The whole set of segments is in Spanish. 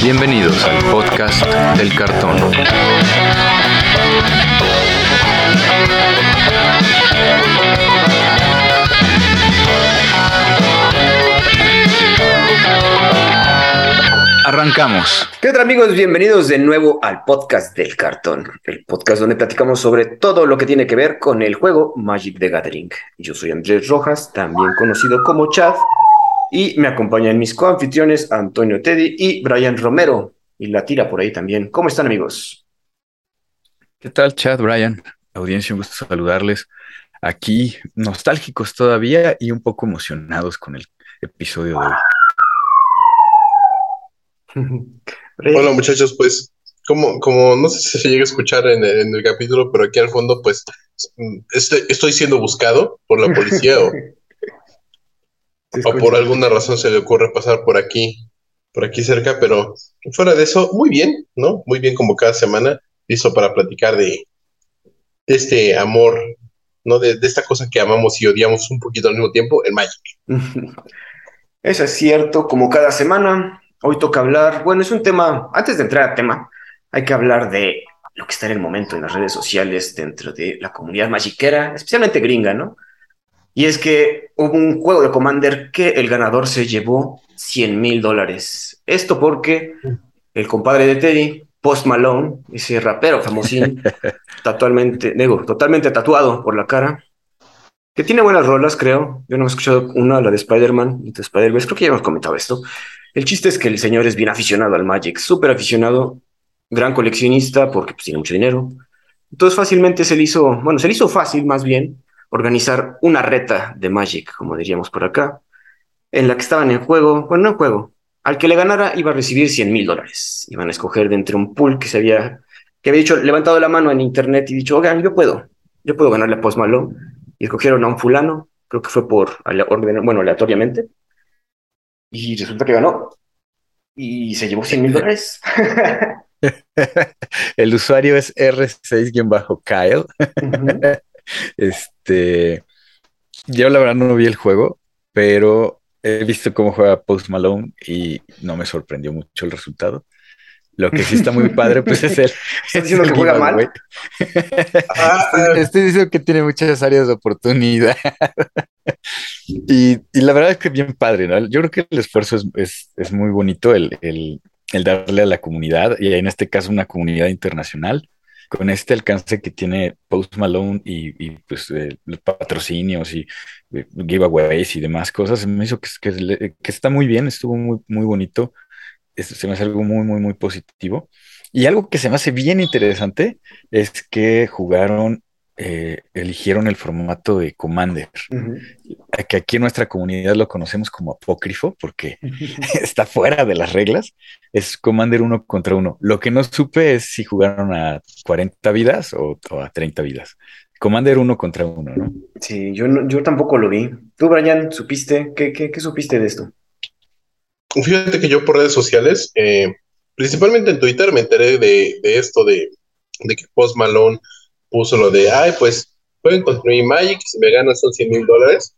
Bienvenidos al podcast del cartón. Arrancamos. ¿Qué tal amigos? Bienvenidos de nuevo al podcast del cartón, el podcast donde platicamos sobre todo lo que tiene que ver con el juego Magic the Gathering. Yo soy Andrés Rojas, también conocido como Chad, y me acompañan mis coanfitriones Antonio Teddy y Brian Romero, y la tira por ahí también. ¿Cómo están amigos? ¿Qué tal Chad, Brian? Audiencia, un gusto saludarles. Aquí nostálgicos todavía y un poco emocionados con el episodio de hoy. Hola muchachos, pues como, como no sé si se llega a escuchar en, el capítulo, pero aquí al fondo pues estoy, siendo buscado por la policía o, o, por alguna razón se le ocurre pasar por aquí, por aquí cerca, pero fuera de eso, muy bien, ¿no? Muy bien como cada semana, listo para platicar de, este amor, ¿no? De, de, esta cosa que amamos y odiamos un poquito al mismo tiempo, el Magic. Eso es cierto, como cada semana, Hoy toca hablar, bueno, es un tema, antes de entrar al tema, hay que hablar de lo que está en el momento en las redes sociales dentro de la comunidad magiquera, especialmente gringa, ¿no? Y es que hubo un juego de Commander que el ganador se llevó 100 mil dólares. Esto porque el compadre de Teddy, Post Malone, ese rapero famosín, totalmente, digo, totalmente tatuado por la cara, que tiene buenas rolas, creo. Yo no he escuchado una, la de Spider-Man y de Spider-Verse, creo que ya hemos comentado esto. El chiste es que el señor es bien aficionado al Magic, súper aficionado, gran coleccionista porque pues, tiene mucho dinero. Entonces fácilmente se le hizo, bueno, se le hizo fácil más bien organizar una reta de Magic, como diríamos por acá, en la que estaban en juego, bueno, no en juego, al que le ganara iba a recibir 100 mil dólares. Iban a escoger de entre un pool que se había, que había dicho, levantado la mano en internet y dicho, oigan, yo puedo, yo puedo ganarle a Post Malone. Y escogieron a un fulano, creo que fue por orden, bueno, aleatoriamente, y resulta que ganó. Y se llevó 100 mil dólares. El usuario es R6-Kyle. Este. Yo la verdad no vi el juego, pero he visto cómo juega Post Malone y no me sorprendió mucho el resultado. Lo que sí está muy padre, pues es el. ¿Estás diciendo que juega mal? Ah, estoy, diciendo que tiene muchas áreas de oportunidad. y, la verdad es que bien padre, ¿no? Yo creo que el esfuerzo es, muy bonito, el, darle a la comunidad, y en este caso una comunidad internacional, con este alcance que tiene Post Malone y, pues eh, los patrocinios y eh, giveaways y demás cosas, me hizo que, que, que está muy bien, estuvo muy, muy bonito se me hace algo muy, muy, muy positivo. Y algo que se me hace bien interesante es que jugaron, eh, eligieron el formato de Commander, que aquí en nuestra comunidad lo conocemos como apócrifo porque está fuera de las reglas. Es Commander uno contra uno. Lo que no supe es si jugaron a 40 vidas o, a 30 vidas. Commander uno contra uno, ¿no? Sí, yo, yo tampoco lo vi. ¿Tú, Brian, supiste? ¿Qué, qué, qué supiste de esto? Fíjate que yo por redes sociales, eh, principalmente en Twitter, me enteré de, esto, de, que Post Malone puso lo de, ay, pues pueden construir Magic, si me ganan son 100 mil dólares.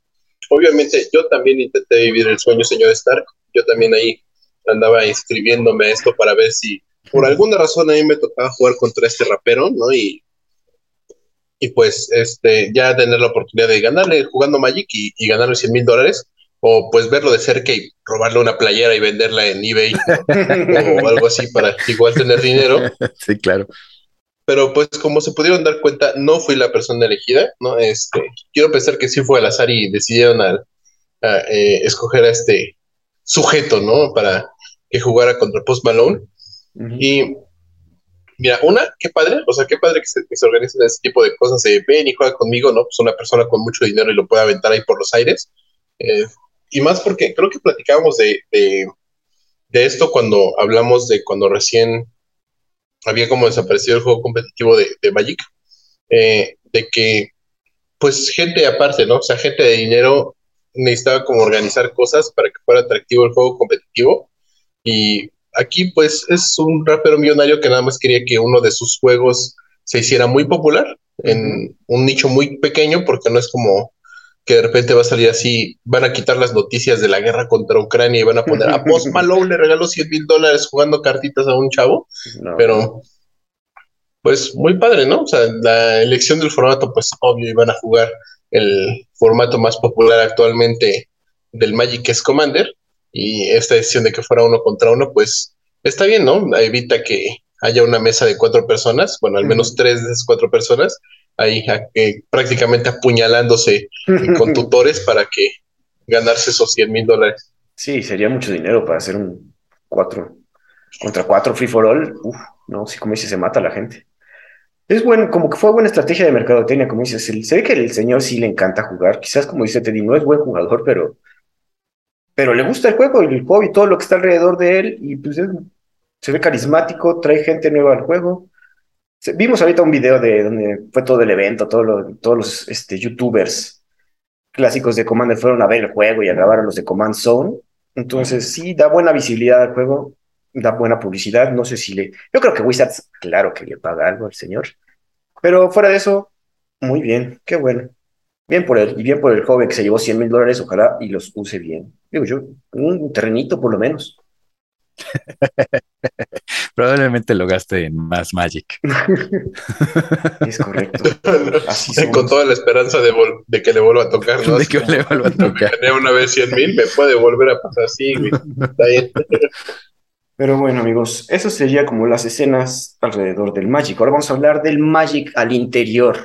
Obviamente yo también intenté vivir el sueño, señor Stark. Yo también ahí andaba inscribiéndome a esto para ver si por alguna razón a mí me tocaba jugar contra este rapero, ¿no? Y, y pues este, ya tener la oportunidad de ganarle jugando Magic y, y ganarle 100 mil dólares o pues verlo de cerca y robarle una playera y venderla en eBay o algo así para igual tener dinero. Sí, claro. Pero pues como se pudieron dar cuenta, no fui la persona elegida, ¿no? Este, quiero pensar que sí fue al azar y decidieron eh, escoger a este sujeto, ¿no? Para que jugara contra Post Malone. Y mira, una, qué padre, o sea, qué padre que se, que se organicen ese tipo de cosas de ven y juega conmigo, ¿no? Pues una persona con mucho dinero y lo puede aventar ahí por los aires. Eh, y más porque creo que platicábamos de, de, esto cuando hablamos de cuando recién había como desaparecido el juego competitivo de, Magic, eh, de que pues gente aparte, ¿no? O sea, gente de dinero necesitaba como organizar cosas para que fuera atractivo el juego competitivo. Y aquí pues es un rapero millonario que nada más quería que uno de sus juegos se hiciera muy popular en un nicho muy pequeño porque no es como que de repente va a salir así, van a quitar las noticias de la guerra contra Ucrania y van a poner a Post Malone le regaló 100 mil dólares jugando cartitas a un chavo, pero pues muy padre, ¿no? O sea, la elección del formato, pues obvio, iban a jugar el formato más popular actualmente del Magic es Commander, y esta decisión de que fuera uno contra uno, pues está bien, ¿no? Evita que haya una mesa de cuatro personas, bueno, al menos tres de esas cuatro personas, ahí prácticamente apuñalándose con tutores para que ganarse esos 100 mil dólares. Sí, sería mucho dinero para hacer un cuatro contra cuatro free for all. Uf, no, sí, como dices, se mata a la gente. Es bueno, como que fue buena estrategia de mercadotecnia, como dices. se ve que el señor sí le encanta jugar. Quizás, como dice Teddy, no es buen jugador, pero, pero le gusta el juego el juego y todo lo que está alrededor de él. Y pues se ve carismático, trae gente nueva al juego. Vimos ahorita un video de donde fue todo el evento, todo todos los este, youtubers clásicos de Commander fueron a ver el juego y a grabar a los de Command Zone. Entonces, sí, da buena visibilidad al juego, da buena publicidad. No sé si le. Yo creo que Wizards, claro que le paga algo al señor. Pero fuera de eso, muy bien, qué bueno. Bien por él, y bien por el joven que se llevó 100 mil dólares, ojalá y los use bien. Digo yo, un terrenito por lo menos. Probablemente lo gaste en más Magic. es correcto. Con toda la esperanza de, de, que le vuelva a tocar, ¿no? De que le vuelva a tocar. Me una vez 100 mil, me puede volver a pasar así, Pero bueno, amigos, eso sería como las escenas alrededor del Magic. Ahora vamos a hablar del Magic al interior,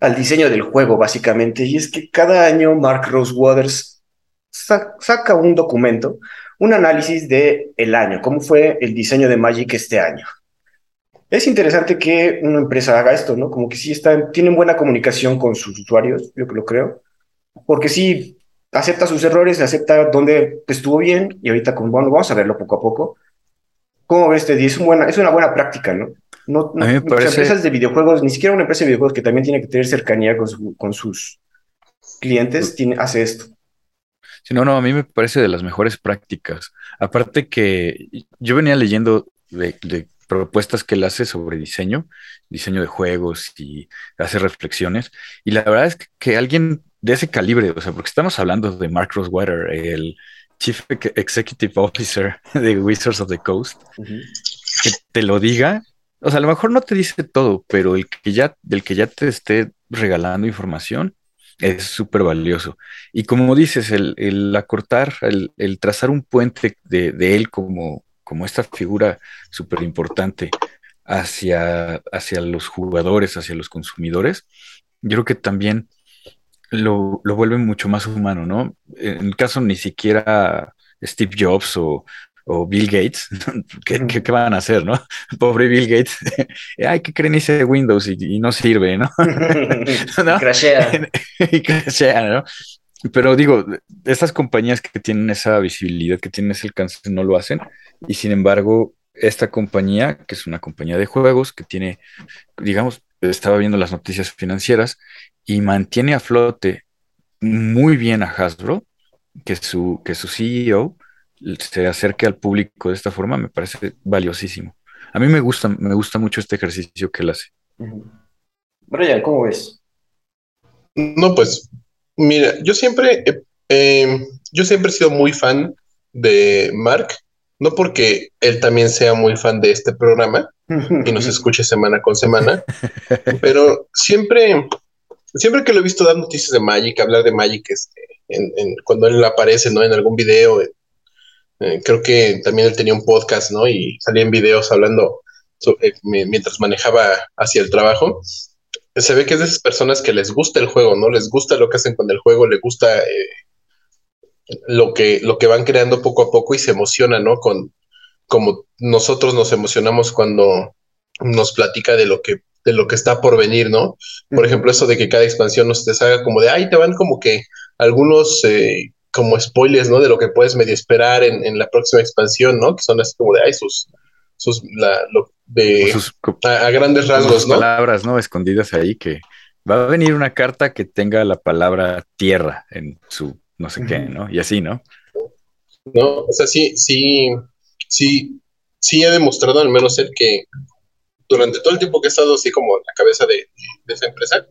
al diseño del juego, básicamente. Y es que cada año Mark Rosewaters saca un documento un análisis de el año, cómo fue el diseño de Magic este año. Es interesante que una empresa haga esto, ¿no? Como que sí están, tienen buena comunicación con sus usuarios, yo lo creo, porque sí acepta sus errores, acepta dónde estuvo bien y ahorita como bueno, vamos a verlo poco a poco. ¿Cómo ves, Teddy? Es, buena, es una buena práctica, ¿no? No, no empresas de videojuegos, ni siquiera una empresa de videojuegos que también tiene que tener cercanía con, con sus clientes, tiene, hace esto. Sí, no, no, a mí me parece de las mejores prácticas. Aparte que yo venía leyendo de, propuestas que él hace sobre diseño, diseño de juegos y hace reflexiones. Y la verdad es que, alguien de ese calibre, o sea, porque estamos hablando de Mark Rosewater, el Chief Executive Officer de Wizards of the Coast, que te lo diga, o sea, a lo mejor no te dice todo, pero el que ya, del que ya te esté regalando información, es súper valioso. Y como dices, el, acortar, el, trazar un puente de, él como, como esta figura súper importante hacia, hacia los jugadores, hacia los consumidores, yo creo que también lo, lo vuelve mucho más humano, ¿no? En el caso ni siquiera Steve Jobs o, o Bill Gates, ¿qué, qué, van a hacer, no? Pobre Bill Gates, ay, que creen ese Windows y, no sirve, ¿no? ¿No? Crashea. y crashea, ¿no? Pero digo, estas compañías que tienen esa visibilidad, que tienen ese alcance, no lo hacen. Y sin embargo, esta compañía, que es una compañía de juegos, que tiene, digamos, estaba viendo las noticias financieras y mantiene a flote muy bien a Hasbro, que su, que su CEO se acerque al público de esta forma me parece valiosísimo. A mí me gusta, me gusta mucho este ejercicio que él hace. Brian, ¿cómo ves? No, pues, mira, yo siempre, eh, yo siempre he sido muy fan de Mark, no porque él también sea muy fan de este programa y nos escuche semana con semana, pero siempre, siempre que lo he visto dar noticias de Magic, hablar de Magic, este, cuando él aparece, ¿no? En algún video, eh, creo que también él tenía un podcast, ¿no? Y salía en videos hablando eh, mientras manejaba hacia el trabajo. Se ve que es de esas personas que les gusta el juego, ¿no? Les gusta lo que hacen con el juego, les gusta eh, lo, que, lo que van creando poco a poco y se emociona, ¿no? Con como nosotros nos emocionamos cuando nos platica de lo que de lo que está por venir, ¿no? Por ejemplo, eso de que cada expansión nos te salga como de, ay, te van como que algunos como spoilers, ¿no? De lo que puedes medio esperar en, la próxima expansión, ¿no? Que son así como de, ay, sus, sus, la, lo, de, a, grandes rasgos, ¿no? Palabras, ¿no? Escondidas ahí que va a venir una carta que tenga la palabra tierra en su no sé qué, ¿no? Y así, ¿no? No, o sea, sí, sí, sí, sí ha demostrado al menos el que durante todo el tiempo que ha estado así como la cabeza de, de esa empresa,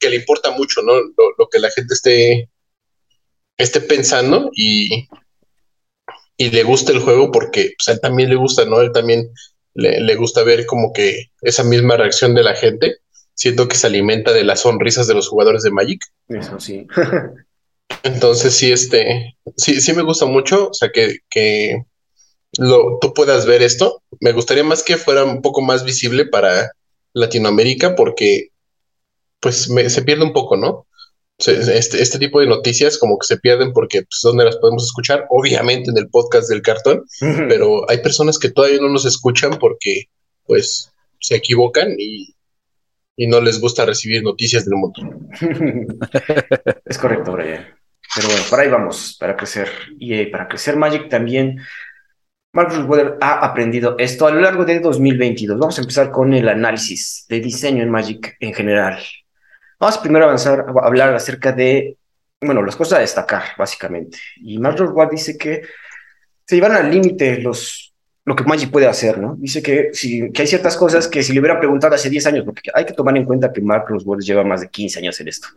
que le importa mucho, ¿no? Lo, que la gente esté, esté pensando y, y le gusta el juego porque pues, a él también le gusta, ¿no? Él también le, le, gusta ver como que esa misma reacción de la gente, siento que se alimenta de las sonrisas de los jugadores de Magic. Eso sí. Entonces sí, este, sí, sí me gusta mucho, o sea, que, que lo, tú puedas ver esto. Me gustaría más que fuera un poco más visible para Latinoamérica porque pues se pierde un poco, ¿no? Este, este, tipo de noticias como que se pierden porque pues dónde las podemos escuchar, obviamente en el podcast del cartón, pero hay personas que todavía no nos escuchan porque pues se equivocan y, y no les gusta recibir noticias del mundo. es correcto, Brian. Pero bueno, para ahí vamos, para crecer. Y eh, para crecer Magic también Marcus Weather ha aprendido esto a lo largo de 2022. Vamos a empezar con el análisis de diseño en Magic en general. Vamos a primero avanzar a hablar acerca de, bueno, las cosas a destacar, básicamente. Y Marcus Ward dice que se llevan al límite los, lo que Magic puede hacer, ¿no? Dice que, si, que hay ciertas cosas que si le hubiera preguntado hace 10 años, porque hay que tomar en cuenta que Marcus Ward lleva más de 15 años en esto.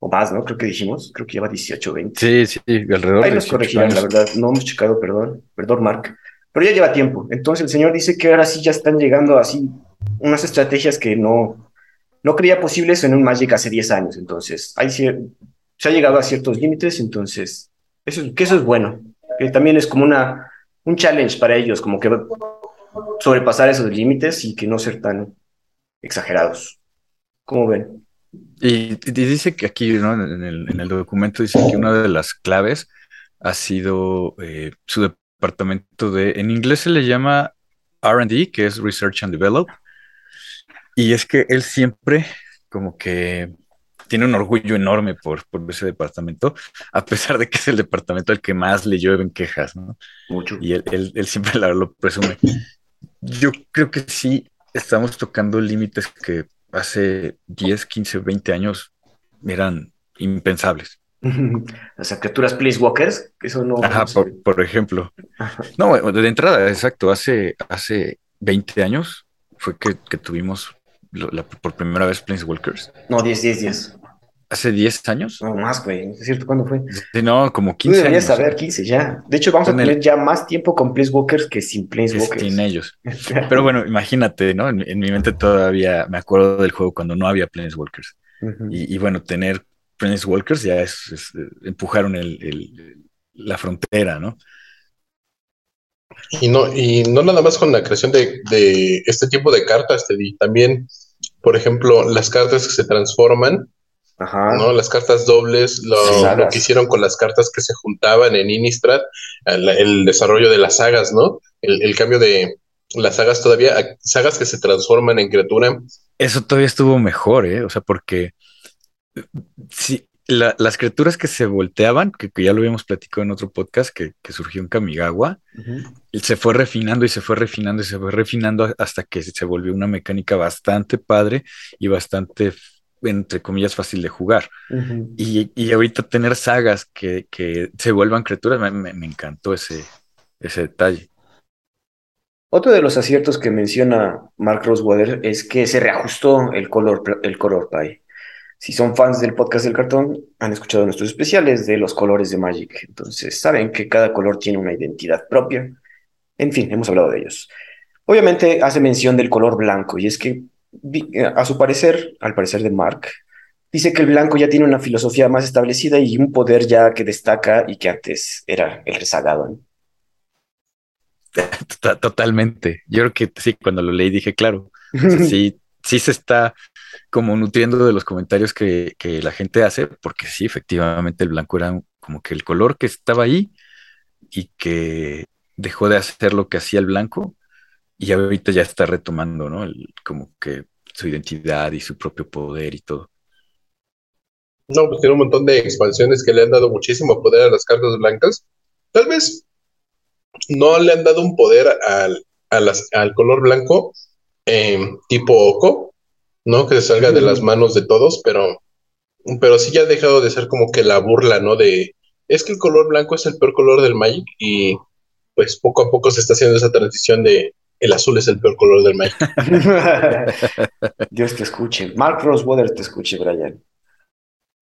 O más, ¿no? Creo que dijimos, creo que lleva 18, 20. Sí, sí, alrededor. Ahí nos corregirán, la verdad. No hemos checado, perdón. Perdón, Mark pero ya lleva tiempo. Entonces el señor dice que ahora sí ya están llegando así unas estrategias que no, no creía posibles en un Magic hace 10 años. Entonces, hay, se ha llegado a ciertos límites, entonces, eso, eso es bueno. Que también es como una, un challenge para ellos, como que sobrepasar esos límites y que no ser tan exagerados. ¿Cómo ven? Y, dice que aquí, ¿no? en, el, en, el, documento, dice que una de las claves ha sido eh, su departamento de, en inglés se le llama RD, que es Research and Develop. Y es que él siempre como que tiene un orgullo enorme por, por ese departamento, a pesar de que es el departamento al que más le llueven quejas, ¿no? Mucho. Y él, él, siempre lo presume. Yo creo que sí estamos tocando límites que hace 10, 15, 20 años eran impensables. Las criaturas Walkers, que eso no. Ajá, por, ejemplo. No, de entrada, exacto. Hace, hace 20 años fue que, tuvimos por primera vez Walkers. No, 10, 10, 10. ¿Hace 10 años? No, más, güey. ¿Es cierto cuándo fue? no, como 15 Tú deberías saber, 15 ya. De hecho, vamos a tener ya más tiempo con Walkers que sin Planeswalkers. Sin ellos. Pero bueno, imagínate, ¿no? En, mi mente todavía me acuerdo del juego cuando no había Planeswalkers. y, y bueno, tener Walkers ya es, eh, empujaron la frontera, ¿no? Y no, y no nada más con la creación de, este tipo de cartas, Teddy, también, por ejemplo, las cartas que se transforman, ¿no? Las cartas dobles, lo, que hicieron con las cartas que se juntaban en Innistrad, el, desarrollo de las sagas, ¿no? El, cambio de las sagas todavía, sagas que se transforman en criatura. Eso todavía estuvo mejor, ¿eh? O sea, porque Sí, las criaturas que se volteaban, que, ya lo habíamos platicado en otro podcast, que, surgió en Kamigawa, se fue refinando y se fue refinando y se fue refinando hasta que se volvió una mecánica bastante padre y bastante, entre comillas, fácil de jugar. y, ahorita tener sagas que, se vuelvan criaturas, me, encantó ese, ese detalle. Otro de los aciertos que menciona Mark Rosewater es que se reajustó el color, el color pie. Si son fans del podcast del cartón, han escuchado nuestros especiales de los colores de Magic. Entonces saben que cada color tiene una identidad propia. En fin, hemos hablado de ellos. Obviamente hace mención del color blanco y es que a su parecer, al parecer de Mark, dice que el blanco ya tiene una filosofía más establecida y un poder ya que destaca y que antes era el rezagado. Totalmente. Yo creo que sí, cuando lo leí dije, claro, sí, sí se está como nutriendo de los comentarios que, la gente hace, porque sí, efectivamente el blanco era como que el color que estaba ahí y que dejó de hacer lo que hacía el blanco y ahorita ya está retomando, ¿no? como que su identidad y su propio poder y todo. No, pues tiene un montón de expansiones que le han dado muchísimo poder a las cartas blancas. Tal vez no le han dado un poder al, al color blanco eh, tipo Oco, ¿no? Que se salga de las manos de todos, pero, pero sí ya ha dejado de ser como que la burla, ¿no? De, es que el color blanco es el peor color del Magic y pues poco a poco se está haciendo esa transición de el azul es el peor color del Magic. Dios te escuche. Mark Rosewater te escuche, Brian.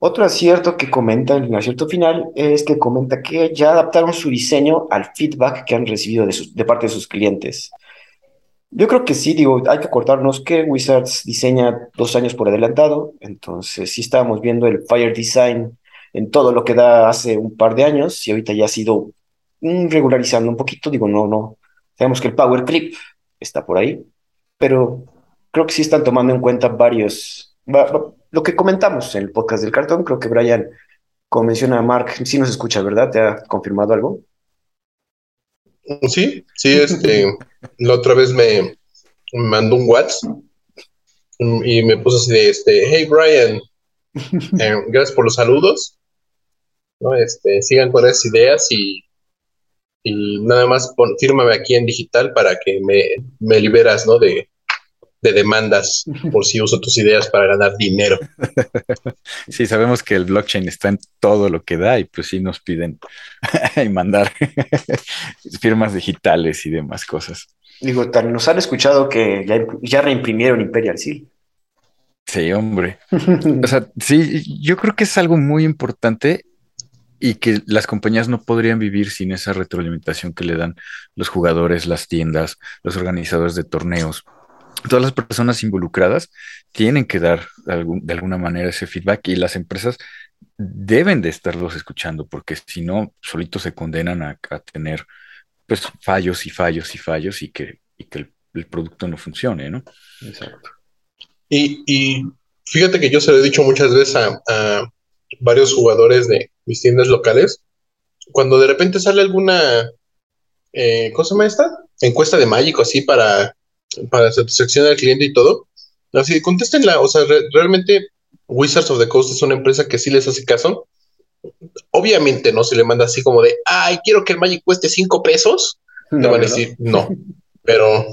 Otro acierto que comenta en el acierto final es que comenta que ya adaptaron su diseño al feedback que han recibido de, sus- de parte de sus clientes. Yo creo que sí, digo, hay que acordarnos que Wizards diseña dos años por adelantado, entonces sí estábamos viendo el Fire Design en todo lo que da hace un par de años y ahorita ya ha sido mm, regularizando un poquito, digo, no, no, sabemos que el Power Clip está por ahí, pero creo que sí están tomando en cuenta varios, va- va- lo que comentamos en el podcast del cartón, creo que Brian, como menciona Mark, sí nos escucha, ¿verdad? ¿Te ha confirmado algo? Sí, sí, este, la otra vez me mandó un WhatsApp y me puso así de, este, hey Brian, eh, gracias por los saludos, ¿no? Este, sigan con esas ideas y, y nada más pon, fírmame aquí en digital para que me, me liberas, ¿no? De, de demandas por si uso tus ideas para ganar dinero. Sí, sabemos que el blockchain está en todo lo que da y pues sí nos piden y mandar firmas digitales y demás cosas. Digo, tan nos han escuchado que ya, ya reimprimieron Imperial Seal. Sí, hombre. O sea, sí, yo creo que es algo muy importante y que las compañías no podrían vivir sin esa retroalimentación que le dan los jugadores, las tiendas, los organizadores de torneos. Todas las personas involucradas tienen que dar algún- de alguna manera ese feedback y las empresas deben de estarlos escuchando porque si no, solitos se condenan a, a tener pues fallos y fallos y fallos y que, y que el, el producto no funcione, ¿no? Exacto. Y, y fíjate que yo se lo he dicho muchas veces a, a varios jugadores de mis tiendas locales, cuando de repente sale alguna, eh, ¿cómo se llama esta? Encuesta de mágico así para, para satisfacción al cliente y todo. Así, contéstenla, o sea, re- realmente Wizards of the Coast es una empresa que sí les hace caso. Obviamente no se le manda así como de, ay, quiero que el Magic cueste cinco pesos. Te No, van a decir, no, pero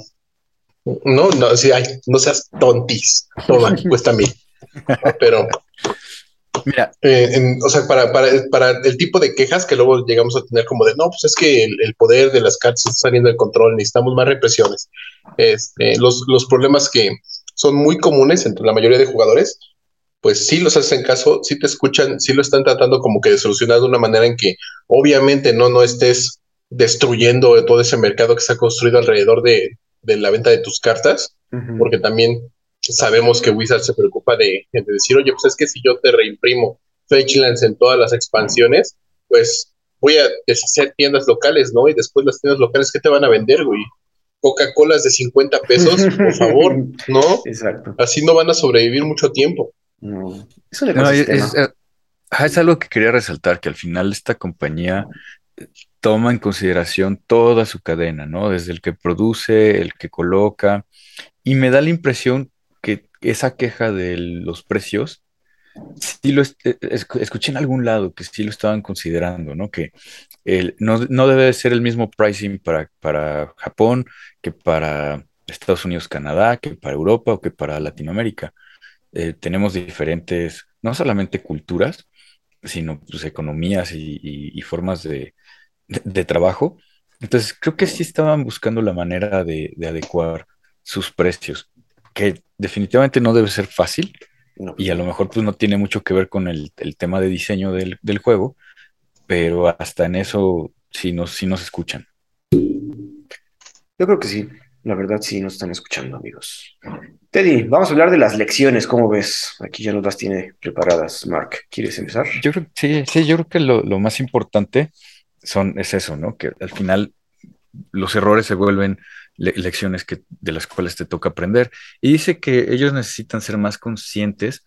no, no, sí, ay, no seas tontis. Toma, cuesta mil. Pero, Mira, eh, en- o sea, para, para, para el tipo de quejas que luego llegamos a tener como de, no, pues es que el, el poder de las cartas está saliendo de control, necesitamos más represiones. Este, los, los problemas que son muy comunes entre la mayoría de jugadores, pues sí los hacen caso, sí te escuchan, sí lo están tratando como que de solucionar de una manera en que obviamente no, no estés destruyendo todo ese mercado que se ha construido alrededor de, de la venta de tus cartas Ujú. porque también sabemos que Wizard se preocupa de, de decir, oye, pues es que si yo te reimprimo Fetchlands en todas las expansiones, pues voy a deshacer tiendas locales, ¿no? Y después las tiendas locales, ¿qué te van a vender, güey? Coca-Colas de 50 pesos, por favor, ¿no? Exacto. Así no van a sobrevivir mucho tiempo. No. Es un No, es, ecosistema. es- ajá, es algo que quería resaltar, que al final esta compañía eh, toma en consideración toda su cadena, ¿no? Desde el que produce, el que coloca, y me da la impresión que esa queja de los precios, sí lo eh, escu- escuché en algún lado que sí lo estaban considerando, ¿no? Que el- no, no debe de ser el mismo pricing para, para Japón que para Estados Unidos, Canadá, que para Europa o que para Latinoamérica eh, tenemos diferentes, no solamente culturas, sino pues, economías y, formas de, de- trabajo. Entonces, creo que sí estaban buscando la manera de adecuar sus precios, que definitivamente no debe ser fácil No. y a lo mejor pues no tiene mucho que ver con el, el tema de diseño del, del juego, pero hasta en eso sí nos, sí nos escuchan. Yo creo que sí. La verdad, sí nos están escuchando, amigos. Teddy, vamos a hablar de las lecciones. ¿Cómo ves? Aquí ya nos las tiene preparadas, Mark. ¿Quieres empezar? Yo creo, sí, sí, yo creo que lo, lo más importante son, es eso, ¿no? Que al final los errores se vuelven le- lecciones que, de las cuales te toca aprender. Y dice que ellos necesitan ser más conscientes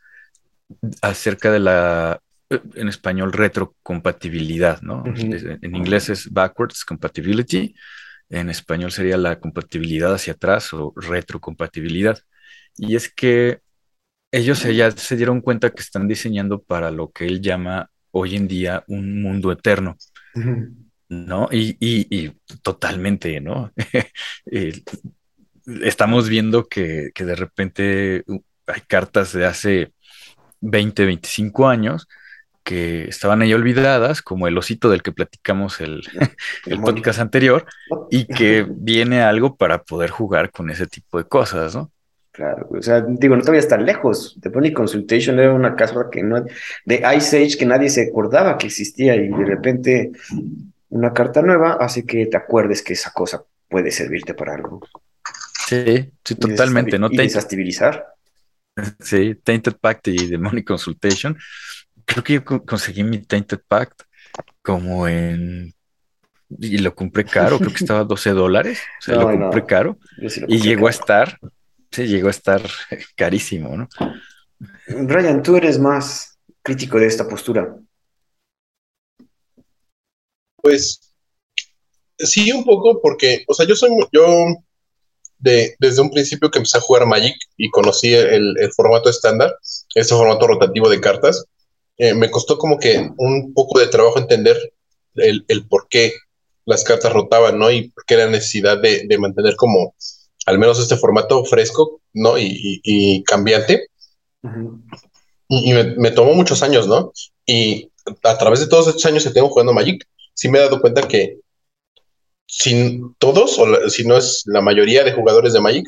acerca de la, eh, en español, retrocompatibilidad, ¿no? En inglés es backwards compatibility, en español sería la compatibilidad hacia atrás o retrocompatibilidad. Y es que ellos ya se dieron cuenta que están diseñando para lo que él llama hoy en día un mundo eterno. ¿No? Y, y- y totalmente, ¿no? Eh, Estamos viendo que, que de repente uh, hay cartas de hace 20, 25 años que estaban ahí olvidadas, como el osito del que platicamos el, el podcast anterior, y que viene algo para poder jugar con ese tipo de cosas, ¿no? Claro, o sea, digo, no te vayas tan lejos. The Pony Consultation era una casa que no, de Ice Age que nadie se acordaba que existía y de repente una carta nueva hace que te acuerdes que esa cosa puede servirte para algo. Sí, sí, totalmente. ¿no? Y desestabilizar. Sí, Tainted Pact y The Money Consultation. Creo que yo conseguí mi Tainted Pact como en y lo compré caro, creo que estaba 12 dólares, o sea, lo compré caro y llegó a estar, sí, llegó a estar carísimo, ¿no? Ryan, tú eres más crítico de esta postura. Pues sí, un poco, porque, o sea, yo soy, yo de, desde un principio que empecé a jugar Magic y conocí el, formato estándar, ese formato rotativo de cartas, eh, me costó como que un poco de trabajo entender el, el por qué las cartas rotaban, ¿no? Y por qué la necesidad de, mantener como al menos este formato fresco, ¿no? Y, cambiante. Y, me, tomó muchos años, ¿no? Y a través de todos estos años que tengo jugando Magic, sí me he dado cuenta que sin todos, o si no es la mayoría de jugadores de Magic,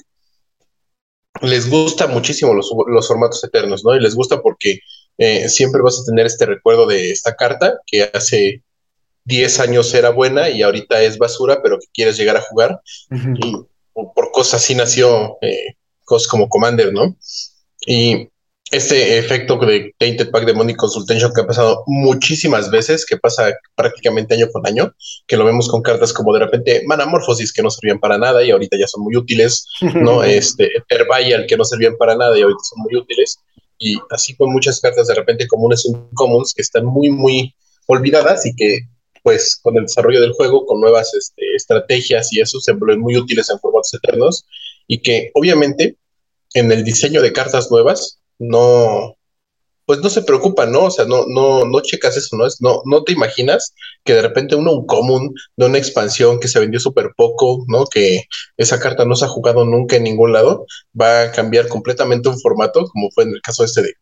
les gusta muchísimo los, formatos eternos, ¿no? Y les gusta porque eh, siempre vas a tener este recuerdo de esta carta que hace 10 años era buena y ahorita es basura, pero que quieres llegar a jugar. Y por cosas así nació eh, cosas como Commander, ¿no? Y este efecto de Tainted Pack de Money Consultation que ha pasado muchísimas veces, que pasa prácticamente año con año, que lo vemos con cartas como de repente Manamorphosis que no servían para nada y ahorita ya son muy útiles, ¿no? Este, Terbayal que no servían para nada y ahorita son muy útiles. Y así con muchas cartas de repente comunes comuns que están muy, muy olvidadas y que pues con el desarrollo del juego, con nuevas este, estrategias y eso se vuelven muy útiles en formatos eternos y que obviamente en el diseño de cartas nuevas no, pues no se preocupa, ¿no? O sea, no, no, no checas eso, ¿no? Es, no, no te imaginas que de repente uno, un común de una expansión que se vendió súper poco, ¿no? Que esa carta no se ha jugado nunca en ningún lado, va a cambiar completamente un formato, como fue en el caso este de,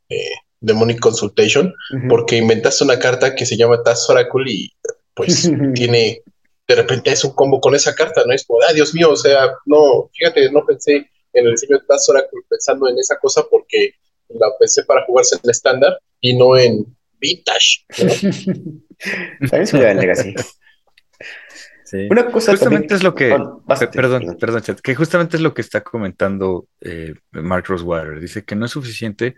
de, Money Consultation, porque inventaste una carta que se llama Taz Oracle y pues tiene, de repente es un combo con esa carta, ¿no? Es como, ah, Dios mío, o sea, no, fíjate, no pensé en el diseño de Taz Oracle pensando en esa cosa porque la pensé para jugarse en el estándar y no en vintage. también se en Legacy. Sí. Una cosa justamente es lo que, perdón, perdón, chat, que justamente es lo que está comentando eh, Mark Rosewater. Dice que no es suficiente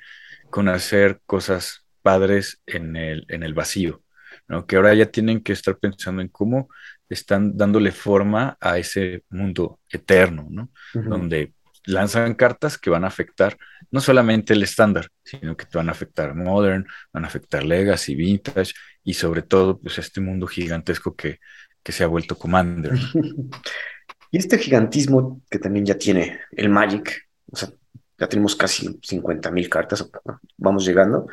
con hacer cosas padres en el, en el vacío, ¿no? que ahora ya tienen que estar pensando en cómo están dándole forma a ese mundo eterno, ¿no? Donde lanzan cartas que van a afectar no solamente el estándar, sino que van a afectar Modern, van a afectar Legacy, Vintage y sobre todo pues este mundo gigantesco que, que se ha vuelto Commander. y este gigantismo que también ya tiene el Magic, o sea, ya tenemos casi 50 mil cartas, vamos llegando.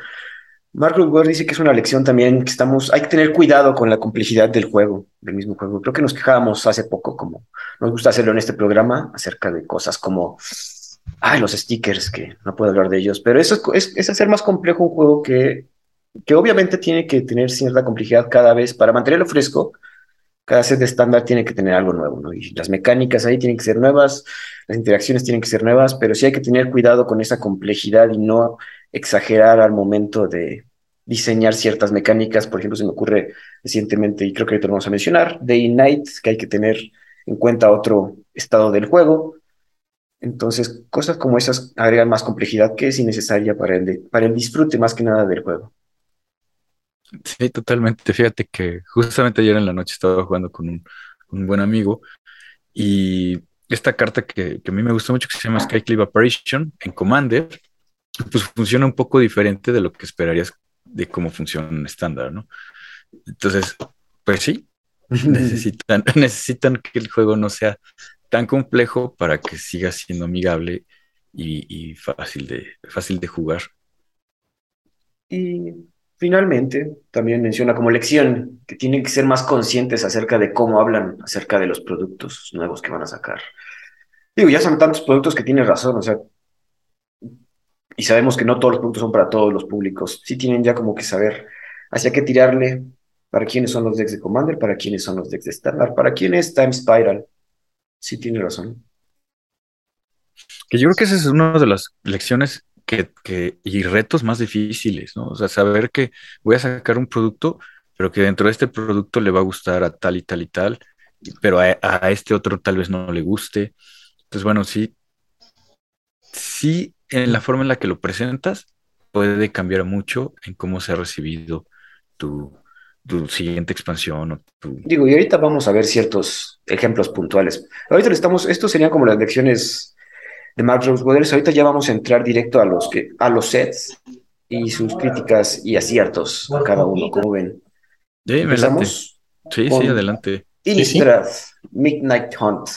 Mark Ward dice que es una lección también que estamos, hay que tener cuidado con la complejidad del juego, del mismo juego. Creo que nos quejábamos hace poco, como nos gusta hacerlo en este programa, acerca de cosas como, ay, los stickers, que no puedo hablar de ellos, pero eso es, es, hacer más complejo un juego que, que obviamente tiene que tener cierta complejidad cada vez para mantenerlo fresco. Cada set de estándar tiene que tener algo nuevo, ¿no? Y las mecánicas ahí tienen que ser nuevas, las interacciones tienen que ser nuevas, pero sí hay que tener cuidado con esa complejidad y no exagerar al momento de diseñar ciertas mecánicas. Por ejemplo, se me ocurre recientemente, y creo que ahorita lo vamos a mencionar, Day Night, que hay que tener en cuenta otro estado del juego. Entonces, cosas como esas agregan más complejidad que es innecesaria para el, para el disfrute más que nada del juego. Sí, totalmente. Fíjate que justamente ayer en la noche estaba jugando con un, buen amigo y esta carta que, que, a mí me gustó mucho, que se llama Skyclave Apparition en Commander, pues funciona un poco diferente de lo que esperarías de cómo funciona un estándar, ¿no? Entonces, pues sí, necesitan, necesitan que el juego no sea tan complejo para que siga siendo amigable y, fácil, de, fácil de jugar. Y finalmente, también menciona como lección que tienen que ser más conscientes acerca de cómo hablan acerca de los productos nuevos que van a sacar. Digo, ya son tantos productos que tienes razón, o sea, y sabemos que no todos los productos son para todos los públicos. Sí tienen ya como que saber hacia qué tirarle, para quiénes son los decks de Commander, para quiénes son los decks de Standard, para quién es Time Spiral. Sí tiene razón. Que yo creo que esa es una de las lecciones que, y retos más difíciles, ¿no? O sea, saber que voy a sacar un producto, pero que dentro de este producto le va a gustar a tal y tal y tal, pero a, a este otro tal vez no le guste. Entonces, bueno, sí, sí, en la forma en la que lo presentas puede cambiar mucho en cómo se ha recibido tu, tu siguiente expansión. O tu... Digo, y ahorita vamos a ver ciertos ejemplos puntuales. Ahorita le estamos, estos serían como las lecciones de Mark Rosewater. Ahorita ya vamos a entrar directo a los, que, a los sets y sus críticas y aciertos a cada uno, como ven. Sí, ¿Empezamos? Sí, sí, adelante. Innistrad, Midnight Hunt.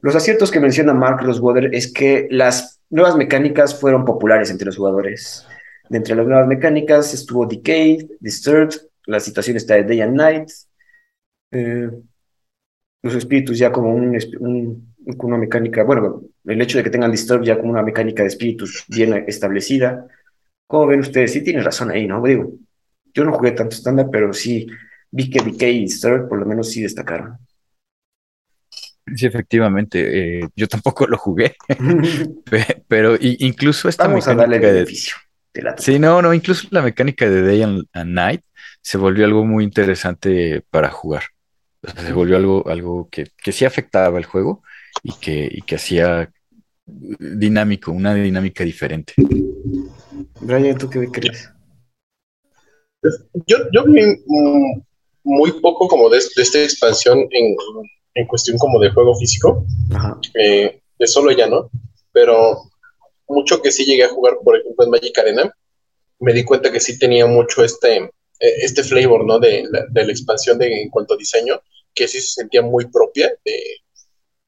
Los aciertos que menciona Mark Rosewater es que las nuevas mecánicas fueron populares entre los jugadores. De entre las nuevas mecánicas estuvo Decay, Disturbed, la situación está de Day and Night, eh, los espíritus ya como un, un, una mecánica, bueno, el hecho de que tengan Disturbed ya como una mecánica de espíritus bien establecida. ¿Cómo ven ustedes? Sí tienen razón ahí, ¿no? Digo, yo no jugué tanto estándar, pero sí vi que Decay y Disturbed por lo menos sí destacaron. Sí, efectivamente. Eh, yo tampoco lo jugué, pero incluso esta Vamos mecánica a darle el beneficio. De la sí, no, no, incluso la mecánica de Day and, Night se volvió algo muy interesante para jugar. se volvió algo, algo que, que sí afectaba el juego y que, y que hacía dinámico, una dinámica diferente. Brian, ¿tú qué crees? Yo, yo vi muy poco como de, de esta expansión en, en cuestión como de juego físico, eh, de solo ya no, pero mucho que sí llegué a jugar, por ejemplo, en Magic Arena, me di cuenta que sí tenía mucho este, eh, este flavor, ¿no? De la, de la expansión de, en cuanto a diseño, que sí se sentía muy propia de,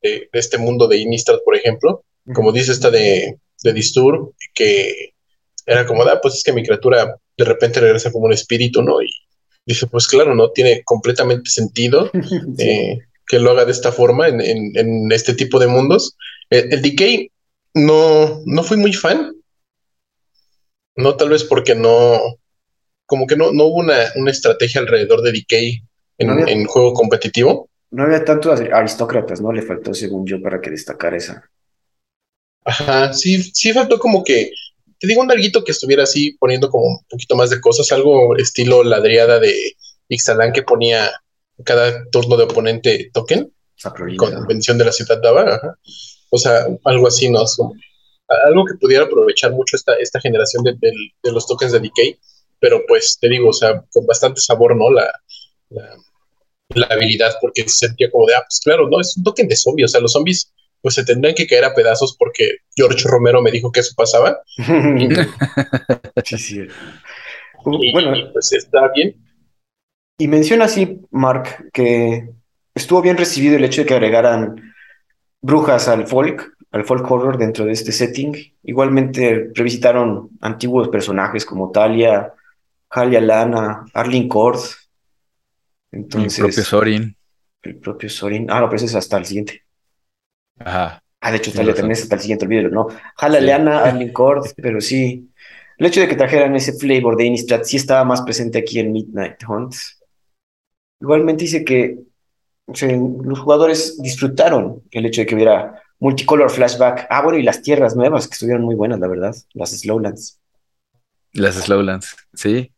de, este mundo de Innistrad, por ejemplo. Como dice esta de, de Disturb, que era como, ah, pues es que mi criatura de repente regresa como un espíritu, ¿no? Y dice, pues claro, ¿no? Tiene completamente sentido. Eh, que lo haga de esta forma en, en, este tipo de mundos. El, el, Decay no, no fui muy fan. No, tal vez porque no, como que no, no hubo una, una estrategia alrededor de Decay en, en, juego competitivo. No había tantos aristócratas, ¿no? Le faltó, según yo, para que destacara esa. Ajá, sí, sí faltó como que, te digo un larguito que estuviera así poniendo como un poquito más de cosas, algo estilo ladriada de Ixalan que ponía cada turno de oponente token con bendición de la ciudad daba. O sea, algo así, ¿no? algo que pudiera aprovechar mucho esta, esta generación de, de, los tokens de Decay, pero pues te digo, o sea, con bastante sabor, ¿no? La, la, habilidad, porque se sentía como de, ah, pues claro, no, es un token de zombies, o sea, los zombies pues se tendrían que caer a pedazos porque George Romero me dijo que eso pasaba. sí, sí. bueno, pues está bien. Y menciona así, Mark, que estuvo bien recibido el hecho de que agregaran brujas al folk, al folk horror dentro de este setting. Igualmente revisitaron antiguos personajes como Talia, Halia Lana, Arlene Cord. Entonces, el propio Sorin. El propio Sorin. Ah, no, pero ese es hasta el siguiente. Ajá. Ah, de hecho, Talia también es hasta el siguiente, olvídelo, ¿no? Halia Lana, Arlene Cord, pero sí. El hecho de que trajeran ese flavor de Innistrad sí estaba más presente aquí en Midnight Hunt. Igualmente dice que los jugadores disfrutaron el hecho de que hubiera multicolor flashback. Ah, bueno, y las tierras nuevas que estuvieron muy buenas, la verdad, las Slowlands. Las Slowlands, sí.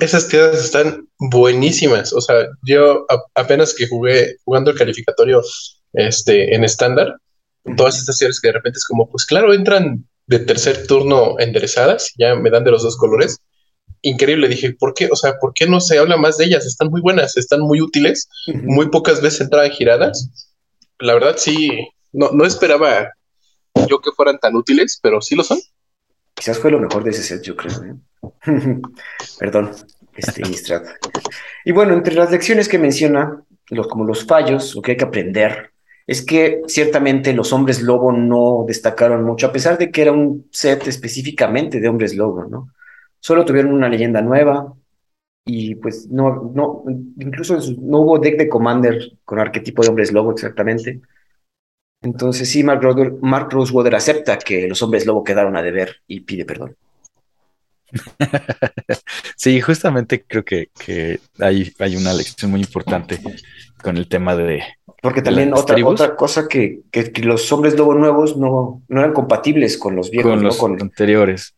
esas tierras están buenísimas. O sea, yo apenas que jugué jugando el calificatorio este, en estándar, todas estas tierras que de repente es como, pues claro, entran de tercer turno enderezadas, ya me dan de los dos colores, increíble. Dije, ¿por qué? O sea, ¿por qué no se habla más de ellas? Están muy buenas, están muy útiles. Muy pocas veces entraban giradas. La verdad, sí, no, no esperaba yo que fueran tan útiles, pero sí lo son. Quizás fue lo mejor de ese set, yo creo. ¿eh? Perdón, este Y bueno, entre las lecciones que menciona, los, como los fallos, lo que hay que aprender, es que ciertamente los hombres lobo no destacaron mucho, a pesar de que era un set específicamente de hombres lobo, ¿no? Solo tuvieron una leyenda nueva y pues no, no, incluso no hubo deck de Commander con arquetipo de hombres lobo exactamente. Entonces sí, Mark, Mark Rosewater acepta que los hombres lobo quedaron a deber y pide perdón. sí, justamente creo que, que hay, hay una lección muy importante con el tema de. Porque también otra, otra cosa que, que, los hombres lobo nuevos no, no eran compatibles con los viejos. Con los anteriores.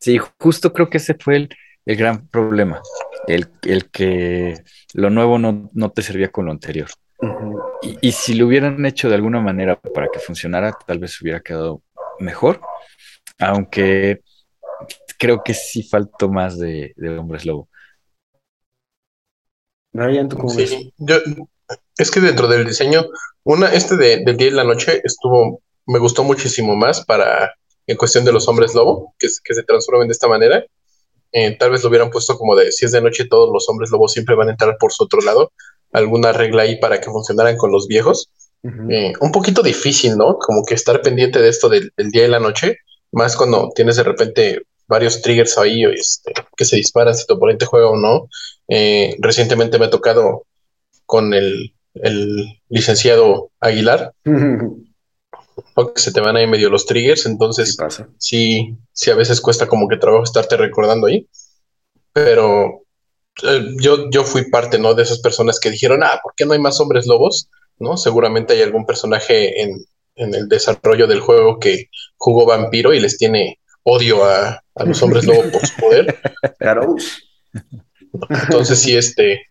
Sí, justo creo que ese fue el, el gran problema. El, el, que lo nuevo no, no, te servía con lo anterior. y, y, si lo hubieran hecho de alguna manera para que funcionara, tal vez hubiera quedado mejor. Aunque creo que sí faltó más de, de Hombres Lobo. sí, Yo, es que dentro del diseño, una, este de, del día y la noche estuvo, me gustó muchísimo más para, en cuestión de los hombres lobo, que, que se transformen de esta manera. Eh, tal vez lo hubieran puesto como de si es de noche todos los hombres lobos siempre van a entrar por su otro lado, alguna regla ahí para que funcionaran con los viejos. Eh, un poquito difícil, ¿no? Como que estar pendiente de esto del, día y la noche, más cuando tienes de repente varios triggers ahí este, que se disparan si tu oponente juega o no. Eh, recientemente me ha tocado con el, licenciado Aguilar. porque se te van ahí medio los triggers, entonces sí, sí, a veces cuesta como que trabajo estarte recordando ahí. Pero eh, yo, yo fui parte, ¿no? De esas personas que dijeron, ah, ¿por qué no hay más hombres lobos? ¿no? Seguramente hay algún personaje en, el desarrollo del juego que jugó vampiro y les tiene odio a, los hombres lobo por su poder. Claro. Entonces sí, este,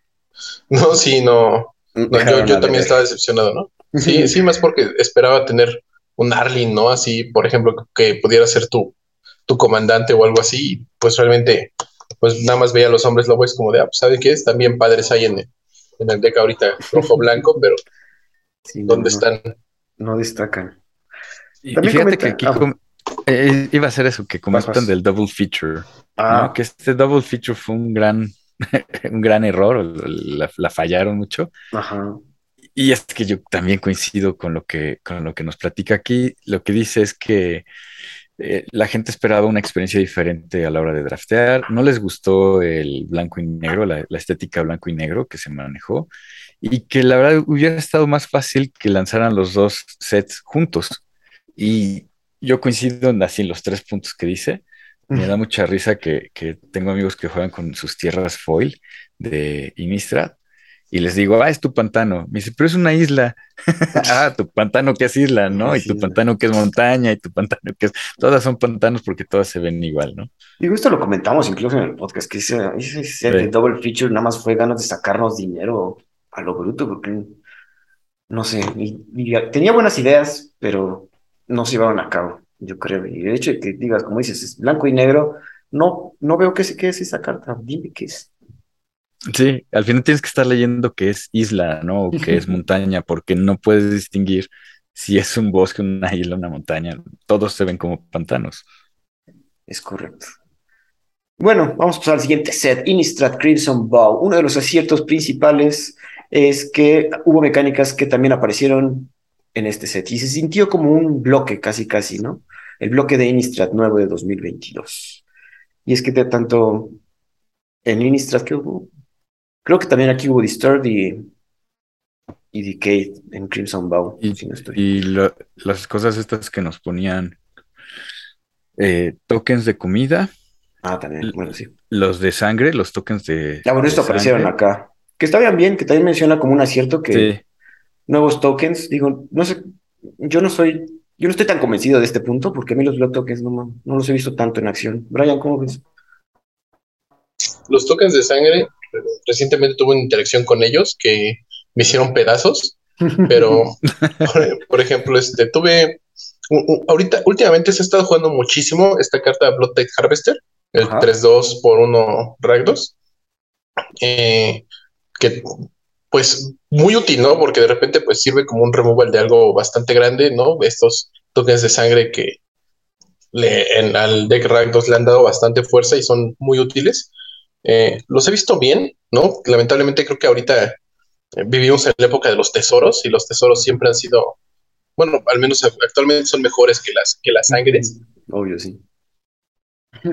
no, sí, no, yo, también estaba decepcionado, ¿no? Sí, sí, más porque esperaba tener un Arlin, ¿no? Así, por ejemplo, que pudiera ser tu, tu comandante o algo así, pues realmente, pues nada más veía a los hombres lobo es como de, ah, pues, ¿sabe qué? Están bien padres ahí en el, en el deck ahorita rojo-blanco, pero ¿Dónde están? No destacan. Y, fíjate que aquí ah, eh, iba a ser eso, que comentan del double feature. Ah. Que este double feature fue un gran, un gran error, la, fallaron mucho. Ajá. Y es que yo también coincido con lo que, con lo que nos platica aquí. Lo que dice es que eh, la gente esperaba una experiencia diferente a la hora de draftear. No les gustó el blanco y negro, la, la estética blanco y negro que se manejó y que la verdad hubiera estado más fácil que lanzaran los dos sets juntos. Y yo coincido en así los tres puntos que dice. Me da mucha risa que, tengo amigos que juegan con sus tierras foil de Innistrad y les digo, ah, es tu pantano. Me dice, pero es una isla. ah, tu pantano que es isla, ¿no? Y tu pantano que es montaña y tu pantano que es... Todas son pantanos porque todas se ven igual, ¿no? Digo, esto lo comentamos incluso en el podcast, que ese, ese, double feature nada más fue ganas de sacarnos dinero a lo bruto, porque no sé, tenía buenas ideas, pero no se llevaron a cabo, yo creo. Y de hecho, que digas, como dices, es blanco y negro, no, no veo qué, qué es esa carta. Dime qué es. Sí, al final tienes que estar leyendo que es isla, ¿no? O que es montaña, porque no puedes distinguir si es un bosque, una isla, una montaña. Todos se ven como pantanos. Es correcto. Bueno, vamos a pasar al siguiente set, Innistrad Crimson Bow. Uno de los aciertos principales es que hubo mecánicas que también aparecieron en este set y se sintió como un bloque casi casi, ¿no? El bloque de Innistrad nuevo de 2022. Y es que de tanto en Innistrad que hubo, creo que también aquí hubo Disturbed y, y Decay en Crimson Bow. Y, las cosas estas que nos ponían eh, tokens de comida. Ah, también, bueno, sí. Los de sangre, los tokens de. Ya, bueno, esto aparecieron acá que estaban bien, que también menciona como un acierto que nuevos tokens, digo, no sé, yo no soy, yo no estoy tan convencido de este punto porque a mí los block tokens no, no los he visto tanto en acción. Brian, ¿cómo ves? Los tokens de sangre, recientemente tuve una interacción con ellos que me hicieron pedazos, pero por, ejemplo, este, tuve, ahorita, últimamente se ha estado jugando muchísimo esta carta Blood Tide Harvester, el 3-2 por 1 Ragdos. Eh, que pues muy útil, ¿no? Porque de repente pues sirve como un removal de algo bastante grande, ¿no? Estos tokens de sangre que le, en, al deck 2 le han dado bastante fuerza y son muy útiles. Eh, los he visto bien, ¿no? Lamentablemente creo que ahorita eh, vivimos en la época de los tesoros y los tesoros siempre han sido, bueno, al menos actualmente son mejores que las, que las sangres. Obvio, sí.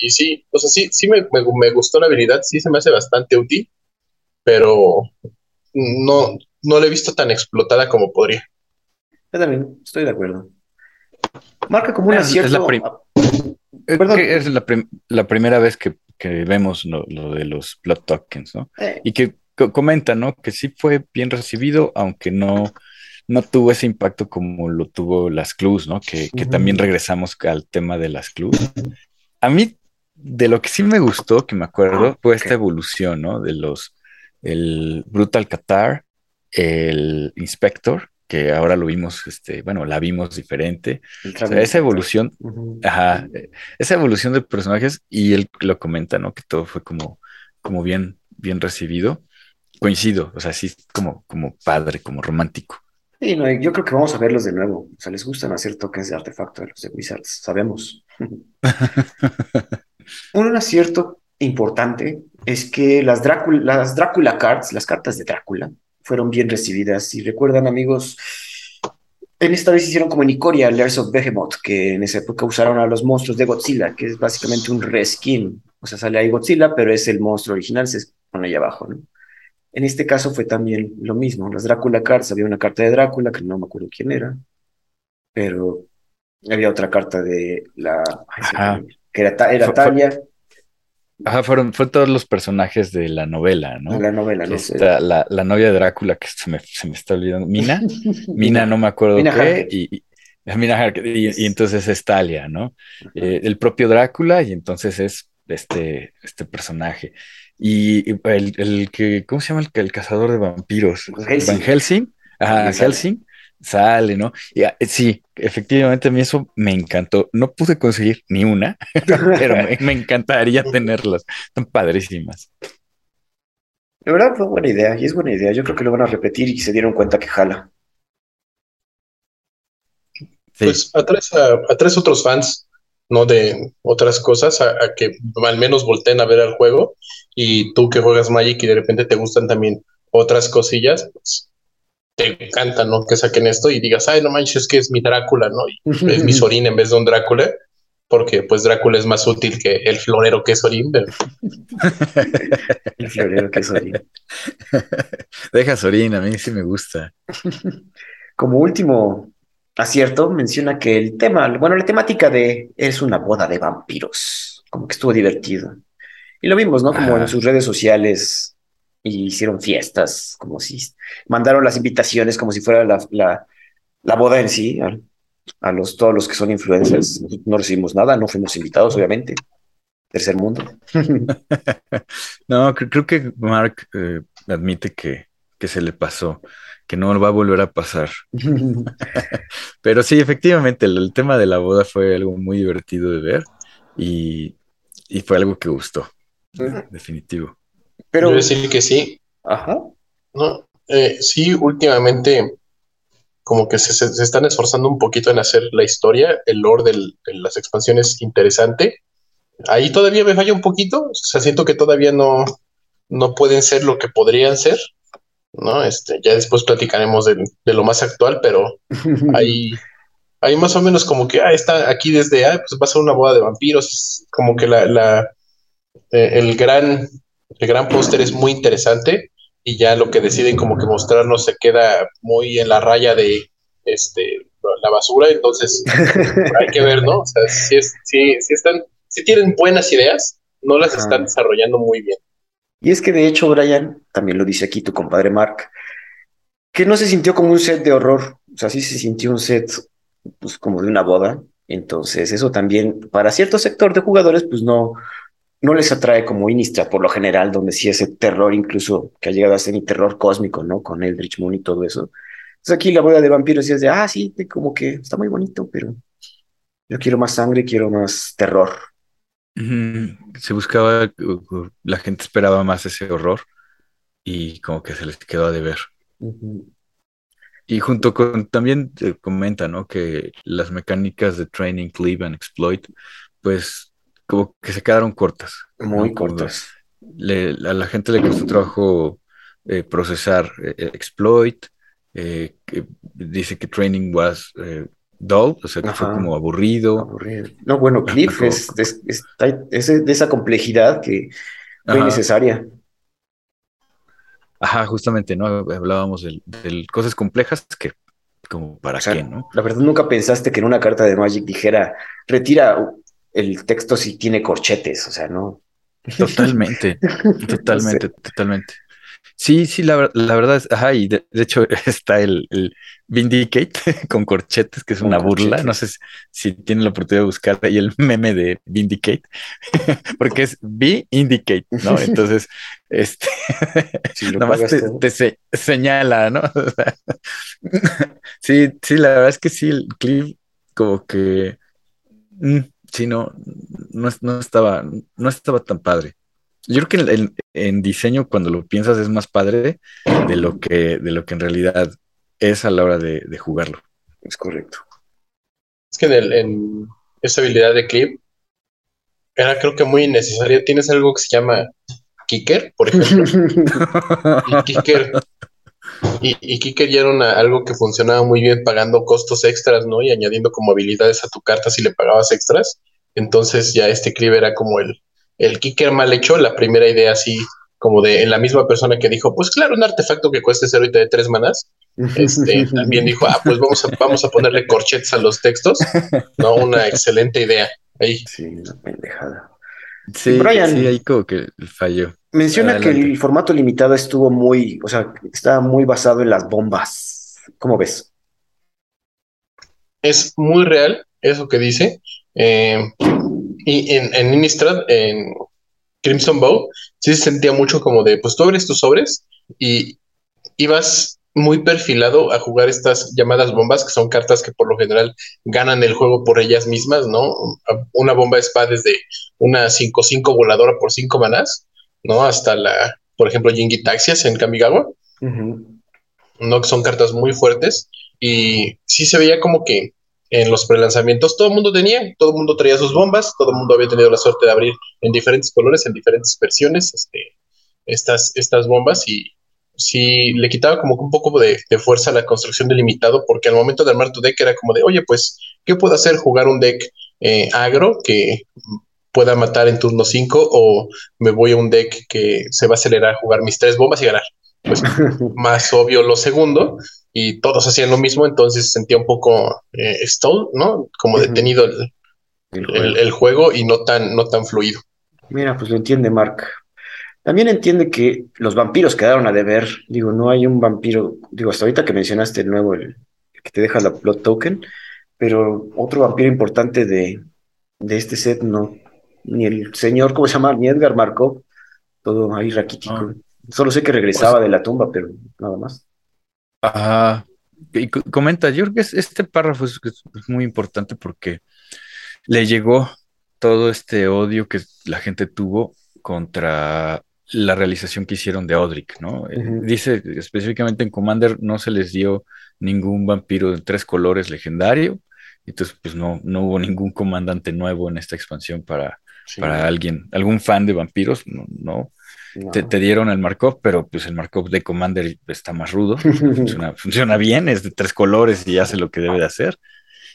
Y sí, o sea, sí, sí me, me gustó la habilidad, sí se me hace bastante útil pero no, no la he visto tan explotada como podría. Yo también estoy de acuerdo. Marca como un acierto. Es, la, es la, primera vez que, vemos lo, de los plot tokens, ¿no? Eh. Y que comenta, ¿no? Que sí fue bien recibido, aunque no, no tuvo ese impacto como lo tuvo las clues, ¿no? Que, también regresamos al tema de las clues. A mí, de lo que sí me gustó, que me acuerdo, ah, fue esta evolución, ¿no? De los, el Brutal Qatar, el Inspector, que ahora lo vimos, este, bueno, la vimos diferente. esa evolución, ajá, esa evolución de personajes, y él lo comenta, ¿no? Que todo fue como, como bien, bien recibido. Coincido, o sea, sí, como, como padre, como romántico. Sí, no, yo creo que vamos a verlos de nuevo. O sea, les gustan hacer tokens de artefacto a los de Wizards, sabemos. Un acierto importante es que las Drácula, las Drácula Cards, las cartas de Drácula, fueron bien recibidas. Si recuerdan, amigos, en esta vez hicieron como en Ikoria, Layers of Behemoth, que en esa época usaron a los monstruos de Godzilla, que es básicamente un reskin. O sea, sale ahí Godzilla, pero es el monstruo original, se pone ahí abajo, ¿no? En este caso fue también lo mismo. Las Drácula Cards, había una carta de Drácula, que no me acuerdo quién era, pero había otra carta de la... que era, era Talia. Ajá, fueron, fueron todos los personajes de la novela, ¿no? La novela, no La, la, novia de Drácula, que se me, se me está olvidando. Mina, Mina, no me acuerdo qué, y, Mina y, entonces es Talia, ¿no? Eh, el propio Drácula, y entonces es este, este personaje. Y el, el que, ¿cómo se llama el, el cazador de vampiros? Van Helsing. Ajá, Helsing sale, ¿no? Y, ah, sí, efectivamente a mí eso me encantó. No pude conseguir ni una, pero me, encantaría tenerlas. Son padrísimas. La verdad fue buena idea y es buena idea. Yo creo que lo van a repetir y se dieron cuenta que jala. Pues atraes a, a, otros fans, ¿no? De otras cosas, a, que al menos volteen a ver el juego. Y tú que juegas Magic y de repente te gustan también otras cosillas, pues te encanta, ¿no? Que saquen esto y digas, ay, no manches, es que es mi Drácula, ¿no? Y es mi Sorín en vez de un Drácula, porque pues Drácula es más útil que el florero que es Sorín. el florero que es Sorín. Deja Sorín, a mí sí me gusta. Como último acierto, menciona que el tema, bueno, la temática de es una boda de vampiros, como que estuvo divertido. Y lo vimos, ¿no? Como en sus redes sociales y hicieron fiestas, como si mandaron las invitaciones como si fuera la, la, la boda en sí, a, los, todos los que son influencers. No recibimos nada, no fuimos invitados, obviamente. Tercer mundo. no, creo, que Mark eh, admite que, que se le pasó, que no va a volver a pasar. Pero sí, efectivamente, el, tema de la boda fue algo muy divertido de ver y, y fue algo que gustó, definitivo. Pero... decir que sí. Ajá. No, eh, sí, últimamente como que se, están esforzando un poquito en hacer la historia, el lore de las expansiones interesante. Ahí todavía me falla un poquito, o sea, siento que todavía no, no pueden ser lo que podrían ser, ¿no? Este, ya después platicaremos de, lo más actual, pero ahí, ahí más o menos como que, ah, está aquí desde, ah, pues va a ser una boda de vampiros, como que la, la eh, el gran el gran póster es muy interesante y ya lo que deciden como que mostrarnos se queda muy en la raya de este la basura, entonces hay que ver, ¿no? O sea, si, es, si, están, si tienen buenas ideas, no las están desarrollando muy bien. Y es que de hecho, Brian, también lo dice aquí tu compadre Mark, que no se sintió como un set de horror, o sea, sí se sintió un set pues, como de una boda, entonces eso también para cierto sector de jugadores pues no, no les atrae como Innistrad por lo general, donde sí ese terror incluso que ha llegado a ser mi terror cósmico, ¿no? Con Eldritch Moon y todo eso. Entonces aquí la boda de vampiros y es de, ah, sí, como que está muy bonito, pero yo quiero más sangre, quiero más terror. Se buscaba, la gente esperaba más ese horror y como que se les quedó a deber. Y junto con, también comenta, ¿no? Que las mecánicas de training, cleave and exploit, pues como que se quedaron cortas. Muy cortas. a la gente le costó trabajo eh, procesar eh, exploit. Eh, dice que training was dull, o sea que fue como aburrido. No, bueno, Cliff es, de esa complejidad que fue necesaria. Ajá, justamente, ¿no? Hablábamos de, cosas complejas que como para qué, ¿no? La verdad, nunca pensaste que en una carta de Magic dijera, retira el texto sí tiene corchetes, o sea, no. Totalmente, totalmente, totalmente. Sí, sí, la, verdad es, ajá, y de, hecho está el, Vindicate con corchetes, que es una burla. No sé si, tienen la oportunidad de buscar ahí el meme de Vindicate, porque es V-Indicate, ¿no? Entonces, este, nada más te, señala, ¿no? sí, sí, la verdad es que sí, el clip como que, mm, sí, no, no, estaba, no estaba tan padre. Yo creo que en, diseño, cuando lo piensas, es más padre de lo que, de lo que en realidad es a la hora de, jugarlo. Es correcto. Es que en, esa habilidad de clip era creo que muy necesaria. Tienes algo que se llama Kicker, por ejemplo. Kicker. Y, Kicker ya era algo que funcionaba muy bien pagando costos extras, ¿no? Y añadiendo como habilidades a tu carta si le pagabas extras. Entonces ya este clip era como el, el kicker mal hecho, la primera idea así como de en la misma persona que dijo, pues claro, un artefacto que cueste cero y te de tres manas, este, también dijo, ah, pues vamos a, vamos a ponerle corchetes a los textos, ¿no? Una excelente idea ahí. Sí, una pendejada. Sí, Brian, sí, ahí como que falló. Menciona que el formato limitado estuvo muy, o sea, estaba muy basado en las bombas. ¿Cómo ves? Es muy real eso que dice. Eh, y en, en Innistrad, en Crimson Bow, sí se sentía mucho como de, pues tú abres tus sobres y ibas muy perfilado a jugar estas llamadas bombas, que son cartas que por lo general ganan el juego por ellas mismas, ¿no? Una bomba va desde una 5-5 voladora por 5 manás, ¿no? Hasta la, por ejemplo, Jingi Taxias en Kamigawa, ¿no? Que son cartas muy fuertes y sí se veía como que en los prelanzamientos todo el mundo tenía, todo el mundo traía sus bombas, todo el mundo había tenido la suerte de abrir en diferentes colores, en diferentes versiones, este, estas, estas bombas y sí le quitaba como un poco de, fuerza a la construcción del limitado, porque al momento de armar tu deck era como de, oye, pues, ¿qué puedo hacer? Jugar un deck eh, agro que pueda matar en turno 5 o me voy a un deck que se va a acelerar a jugar mis tres bombas y ganar. Pues más obvio lo segundo, y todos hacían lo mismo, entonces sentía un poco eh, stall, ¿no? Como detenido el, juego. y no tan, no tan fluido. Mira, pues lo entiende Mark. También entiende que los vampiros quedaron a deber. Digo, no hay un vampiro, digo, hasta ahorita que mencionaste el nuevo, el, que te deja la plot token, pero otro vampiro importante de, de este set no. Ni el señor, ¿cómo se llama? Ni Edgar Markov, todo ahí raquítico. Ah. Solo sé que regresaba pues de la tumba, pero nada más. Ajá. Y comenta, yo creo que este párrafo es, muy importante porque le llegó todo este odio que la gente tuvo contra la realización que hicieron de Odric, ¿no? Eh, dice específicamente en Commander no se les dio ningún vampiro de tres colores legendario, entonces pues no, no hubo ningún comandante nuevo en esta expansión para, para alguien, algún fan de vampiros, no, no. Te, dieron el Markov, pero pues el Markov de Commander está más rudo, funciona, bien, es de tres colores y hace lo que debe de hacer.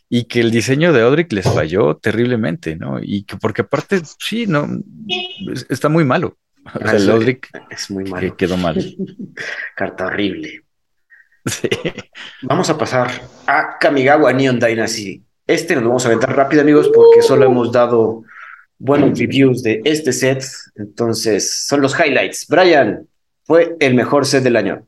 Y que el diseño de Odric les falló terriblemente, ¿no? Y que porque aparte, sí, no, está muy malo. O sea, el Odric es muy malo. quedó mal. Carta horrible. Vamos a pasar a Kamigawa Neon Dynasty. Este nos vamos a aventar rápido, amigos, porque solo hemos dado buenos reviews de este set. Entonces, son los highlights. Brian, fue el mejor set del año.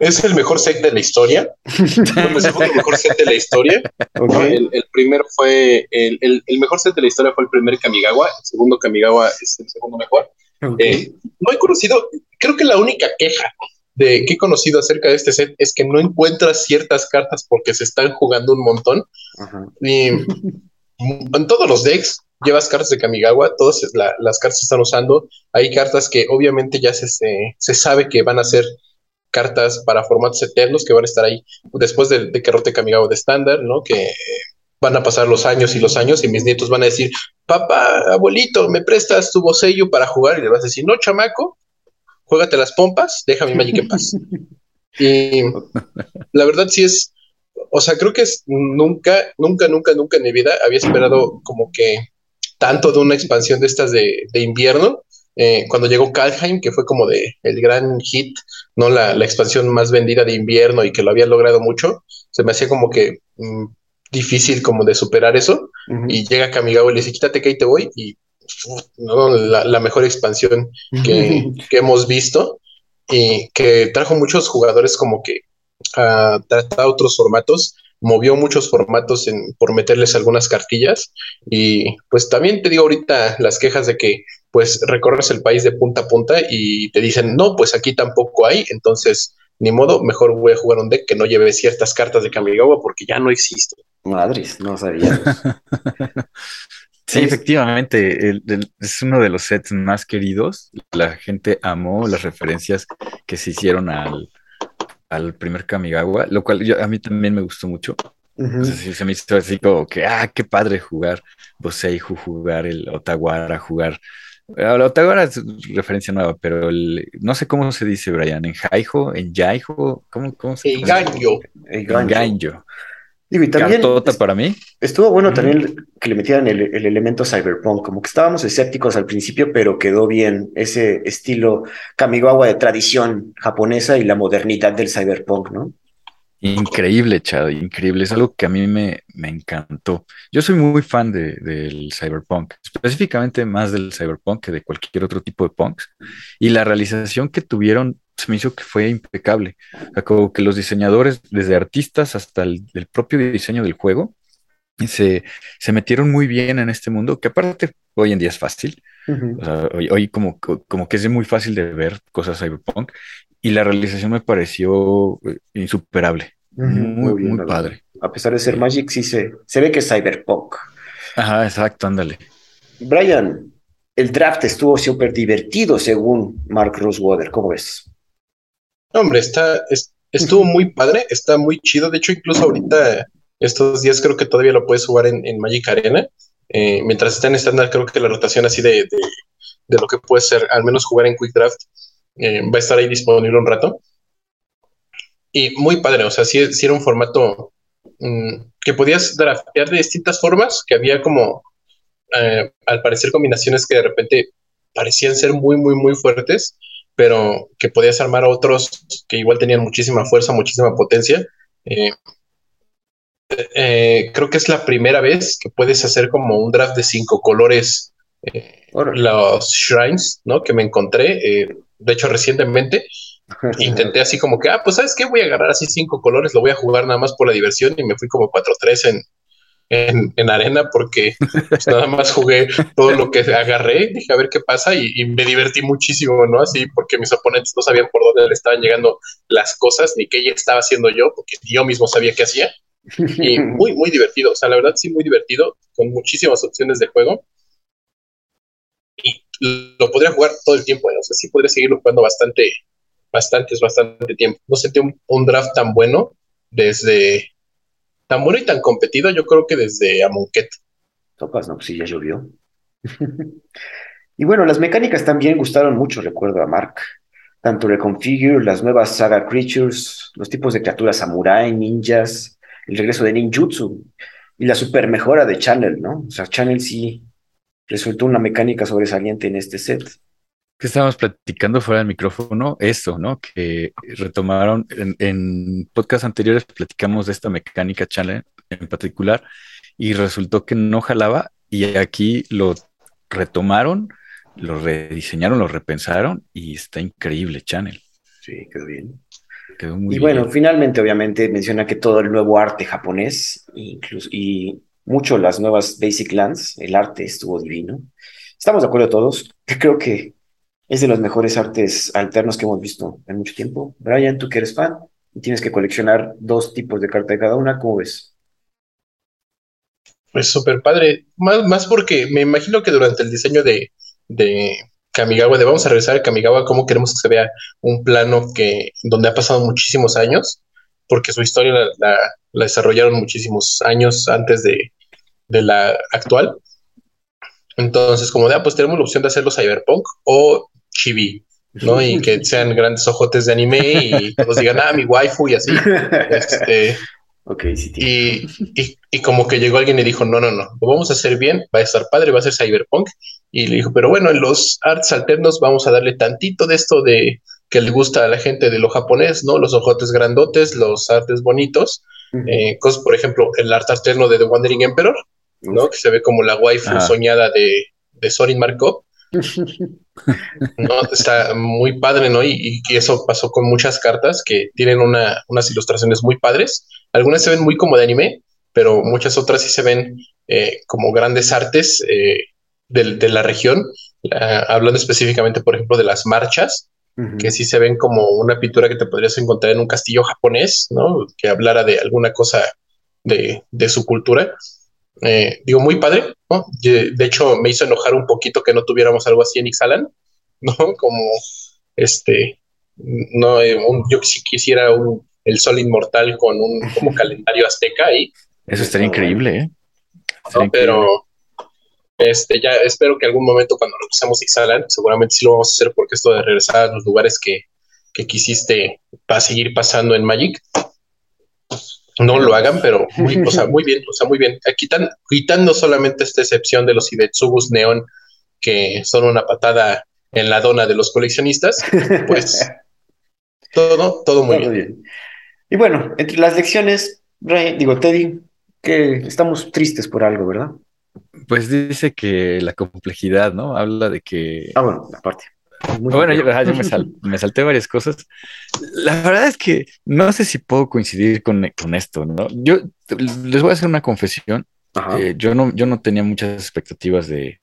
Es el mejor set de la historia. el mejor set de la historia. El, primero fue. El, mejor set de la historia fue el primer Kamigawa. El segundo Kamigawa es el segundo mejor. Eh, no he conocido. Creo que la única queja de que he conocido acerca de este set es que no encuentras ciertas cartas porque se están jugando un montón. Y en todos los decks llevas cartas de Kamigawa, todas las cartas se están usando. Hay cartas que obviamente ya se, se, sabe que van a ser cartas para formatos eternos que van a estar ahí después de, que rote Kamigawa de estándar, ¿no? Que van a pasar los años y los años y mis nietos van a decir, papá, abuelito, ¿me prestas tu bocello para jugar? Y le vas a decir, no, chamaco, juégate las pompas, deja mi Magic en paz. y la verdad sí es, o sea, creo que es, nunca, nunca, nunca, nunca en mi vida había esperado como que tanto de una expansión de estas de, invierno. Eh, cuando llegó Kalheim, que fue como de el gran hit, ¿no? La, expansión más vendida de invierno y que lo había logrado mucho, se me hacía como que mm, difícil como de superar eso. Y llega Kamigawa y le dice, quítate que ahí te voy. Y la, mejor expansión que, hemos visto y que trajo muchos jugadores como que a tratar otros formatos, movió muchos formatos en, por meterles algunas cartillas y pues también te digo ahorita las quejas de que pues recorres el país de punta a punta y te dicen no, pues aquí tampoco hay, entonces ni modo, mejor voy a jugar un deck que no lleve ciertas cartas de Kamigawa porque ya no existe. Madres, no sabía. sí, efectivamente, es uno de los sets más queridos. La gente amó las referencias que se hicieron al, al primer Kamigawa, lo cual a mí también me gustó mucho. se me hizo así como que, ah, qué padre jugar Boseihu, jugar el Otawara, jugar el Otawara es referencia nueva, pero el, no sé cómo se dice, Brian, en Jaijo, en Jaijo, ¿cómo, cómo se dice? Engaño. Engaño. Digo, y también para mí. Estuvo bueno también que le metieran el, el, elemento cyberpunk, como que estábamos escépticos al principio, pero quedó bien ese estilo Kamigawa de tradición japonesa y la modernidad del cyberpunk, ¿no? Increíble, Chad, increíble. Es algo que a mí me, me encantó. Yo soy muy fan de, del cyberpunk, específicamente más del cyberpunk que de cualquier otro tipo de punks. Y la realización que tuvieron se me hizo que fue impecable. como que los diseñadores, desde artistas hasta el, propio diseño del juego, se, se, metieron muy bien en este mundo, que aparte hoy en día es fácil. hoy, como, como que es muy fácil de ver cosas cyberpunk y la realización me pareció eh, insuperable. Muy, muy, padre. A pesar de ser Magic, sí se, se ve que es cyberpunk. Ajá, exacto, ándale. Brian, el draft estuvo súper divertido según Mark Rosewater, ¿cómo ves? Hombre, está, estuvo muy padre, está muy chido. De hecho, incluso ahorita, estos días creo que todavía lo puedes jugar en, Magic Arena. Eh, mientras está en estándar, creo que la rotación así de, de, lo que puede ser, al menos jugar en Quick Draft, eh, va a estar ahí disponible un rato. Y muy padre, o sea, sí, era un formato mm, que podías draftear de distintas formas, que había como, eh, al parecer, combinaciones que de repente parecían ser muy, muy, muy fuertes pero que podías armar otros que igual tenían muchísima fuerza, muchísima potencia. Eh, eh, creo que es la primera vez que puedes hacer como un draft de cinco colores. Eh, los shrines, ¿no? Que me encontré, de hecho, recientemente. Intenté así como que, ah, pues sabes qué, voy a agarrar así cinco colores, lo voy a jugar nada más por la diversión y me fui como 4-3 en, en, arena porque pues, nada más jugué todo lo que agarré, dije a ver qué pasa y, me divertí muchísimo, ¿no? Así porque mis oponentes no sabían por dónde le estaban llegando las cosas ni qué estaba haciendo yo, porque yo mismo sabía qué hacía. Y muy, muy divertido, o sea, la verdad sí, muy divertido, con muchísimas opciones de juego. Y lo podría jugar todo el tiempo, ¿eh? o sea, sí podría seguirlo jugando bastante, bastante, bastante tiempo. No sentí un draft tan bueno desde tan bueno y tan competido, yo creo que desde Amonkhet. Topas, no, pues sí, ya llovió. y bueno, las mecánicas también gustaron mucho, recuerdo a Mark. Tanto Reconfigure, las nuevas Saga Creatures, los tipos de criaturas samurai, ninjas, el regreso de ninjutsu y la super mejora de Channel, ¿no? O sea, Channel sí resultó una mecánica sobresaliente en este set que estábamos platicando fuera del micrófono, eso, ¿no? Que retomaron en, en podcasts anteriores, platicamos de esta mecánica challenge en particular y resultó que no jalaba y aquí lo retomaron, lo rediseñaron, lo repensaron y está increíble Channel. Sí, quedó bien. Quedó muy y bueno, finalmente obviamente menciona que todo el nuevo arte japonés incluso, y mucho las nuevas Basic Lands, el arte estuvo divino. Estamos de acuerdo todos. Creo que es de los mejores artes alternos que hemos visto en mucho tiempo. Brian, tú que eres fan y tienes que coleccionar dos tipos de carta de cada una, ¿cómo ves? Pues súper padre, más, más porque me imagino que durante el diseño de, de Kamigawa, de vamos a regresar a Kamigawa, cómo queremos que se vea un plano que donde ha pasado muchísimos años, porque su historia la, desarrollaron muchísimos años antes de, de la actual. Entonces, como de, ah, pues tenemos la opción de hacerlo cyberpunk o chibi, ¿no? Y que sean grandes ojotes de anime y todos digan, ah, mi waifu y así. Este, sí, y, y, como que llegó alguien y dijo, no, no, no, lo vamos a hacer bien, va a estar padre, va a ser cyberpunk. Y le dijo, pero bueno, en los arts alternos vamos a darle tantito de esto de que le gusta a la gente de lo japonés, ¿no? Los ojotes grandotes, los artes bonitos. Eh, cosas, por ejemplo, el arte alterno de The Wandering Emperor, ¿no? Que se ve como la waifu soñada de, de Sorin Markov. no, está muy padre, ¿no? Y, eso pasó con muchas cartas que tienen unas ilustraciones muy padres. Algunas se ven muy como de anime, pero muchas otras sí se ven eh, como grandes artes eh, de, la región. hablando específicamente, por ejemplo, de las marchas, que sí se ven como una pintura que te podrías encontrar en un castillo japonés, ¿no? Que hablara de alguna cosa de, de su cultura. Eh, digo, muy padre, ¿no? De hecho, me hizo enojar un poquito que no tuviéramos algo así en Ixalan, ¿no? Como, este, no, eh, yo sí quisiera un, el sol inmortal con un como calendario azteca ahí. Eso estaría increíble, ¿eh? pero, este, ya espero que algún momento cuando regresemos Ixalan, seguramente sí lo vamos a hacer porque esto de regresar a los lugares que, que quisiste para seguir pasando en Magic, no lo hagan, pero muy, o sea, muy bien, o sea, muy bien. Quitan, quitando solamente esta excepción de los Ibetsubus Neon, que son una patada en la dona de los coleccionistas, pues todo, todo muy bien. Y bueno, entre las lecciones, digo, Teddy, que estamos tristes por algo, ¿verdad? Pues dice que la complejidad, ¿no? Habla de que. Ah, bueno, aparte. Bueno, yo, me, salté varias cosas. La verdad es que no sé si puedo coincidir con, esto, ¿no? Yo les voy a hacer una confesión. Eh, yo, no, yo no tenía muchas expectativas de,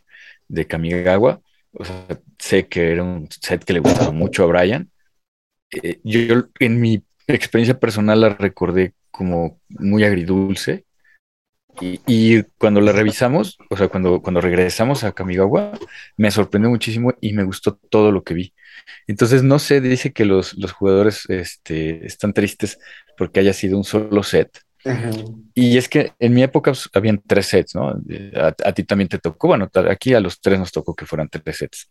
de Kamigawa. O sea, sé que era un set que le gustaba mucho a Brian. Eh, yo en mi experiencia personal la recordé como muy agridulce. Y, cuando la revisamos, o sea, cuando, cuando regresamos a Kamigawa, me sorprendió muchísimo y me gustó todo lo que vi. Entonces, no sé, dice que los, los jugadores este, están tristes porque haya sido un solo set. Y es que en mi época pues, habían tres sets, ¿no? A, ti también te tocó, bueno, aquí a los tres nos tocó que fueran tres sets.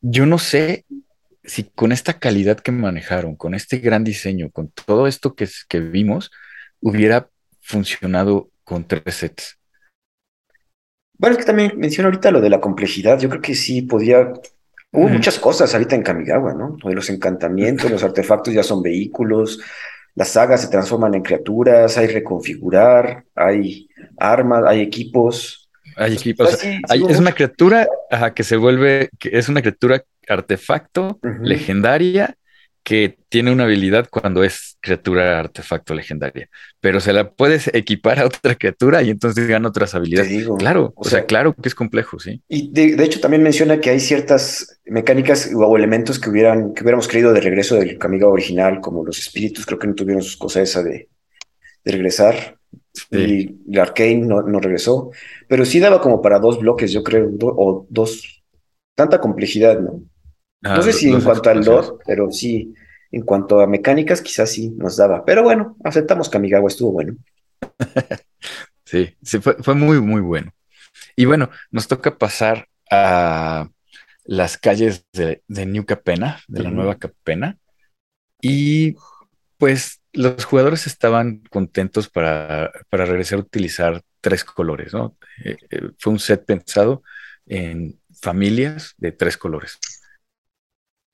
Yo no sé si con esta calidad que manejaron, con este gran diseño, con todo esto que, que vimos, hubiera funcionado con tres sets. Bueno, es que también menciona ahorita lo de la complejidad. Yo creo que sí podía. Hubo muchas cosas ahorita en Kamigawa, ¿no? de los encantamientos, los artefactos ya son vehículos, las sagas se transforman en criaturas, hay reconfigurar, hay armas, hay equipos. Hay equipos. es una criatura que se vuelve, que es una criatura artefacto legendaria que tiene una habilidad cuando es criatura artefacto legendaria, pero se la puedes equipar a otra criatura y entonces gana otras habilidades. claro, o, sea, claro que es complejo, sí. Y de, hecho también menciona que hay ciertas mecánicas o elementos que hubieran que hubiéramos creído de regreso del Kamiga original, como los espíritus, creo que no tuvieron sus cosas esa de, regresar. Y el Arcane no, no, regresó, pero sí daba como para dos bloques, yo creo, o dos, tanta complejidad, ¿no? no ah, sé si en cuanto al lore, pero sí, en cuanto a mecánicas, quizás sí nos daba. Pero bueno, aceptamos que Amigawa estuvo bueno. sí, sí, fue, fue muy, muy bueno. Y bueno, nos toca pasar a las calles de, New Capena, de la nueva Capena. Y pues los jugadores estaban contentos para, para regresar a utilizar tres colores, ¿no? Eh, eh, fue un set pensado en familias de tres colores.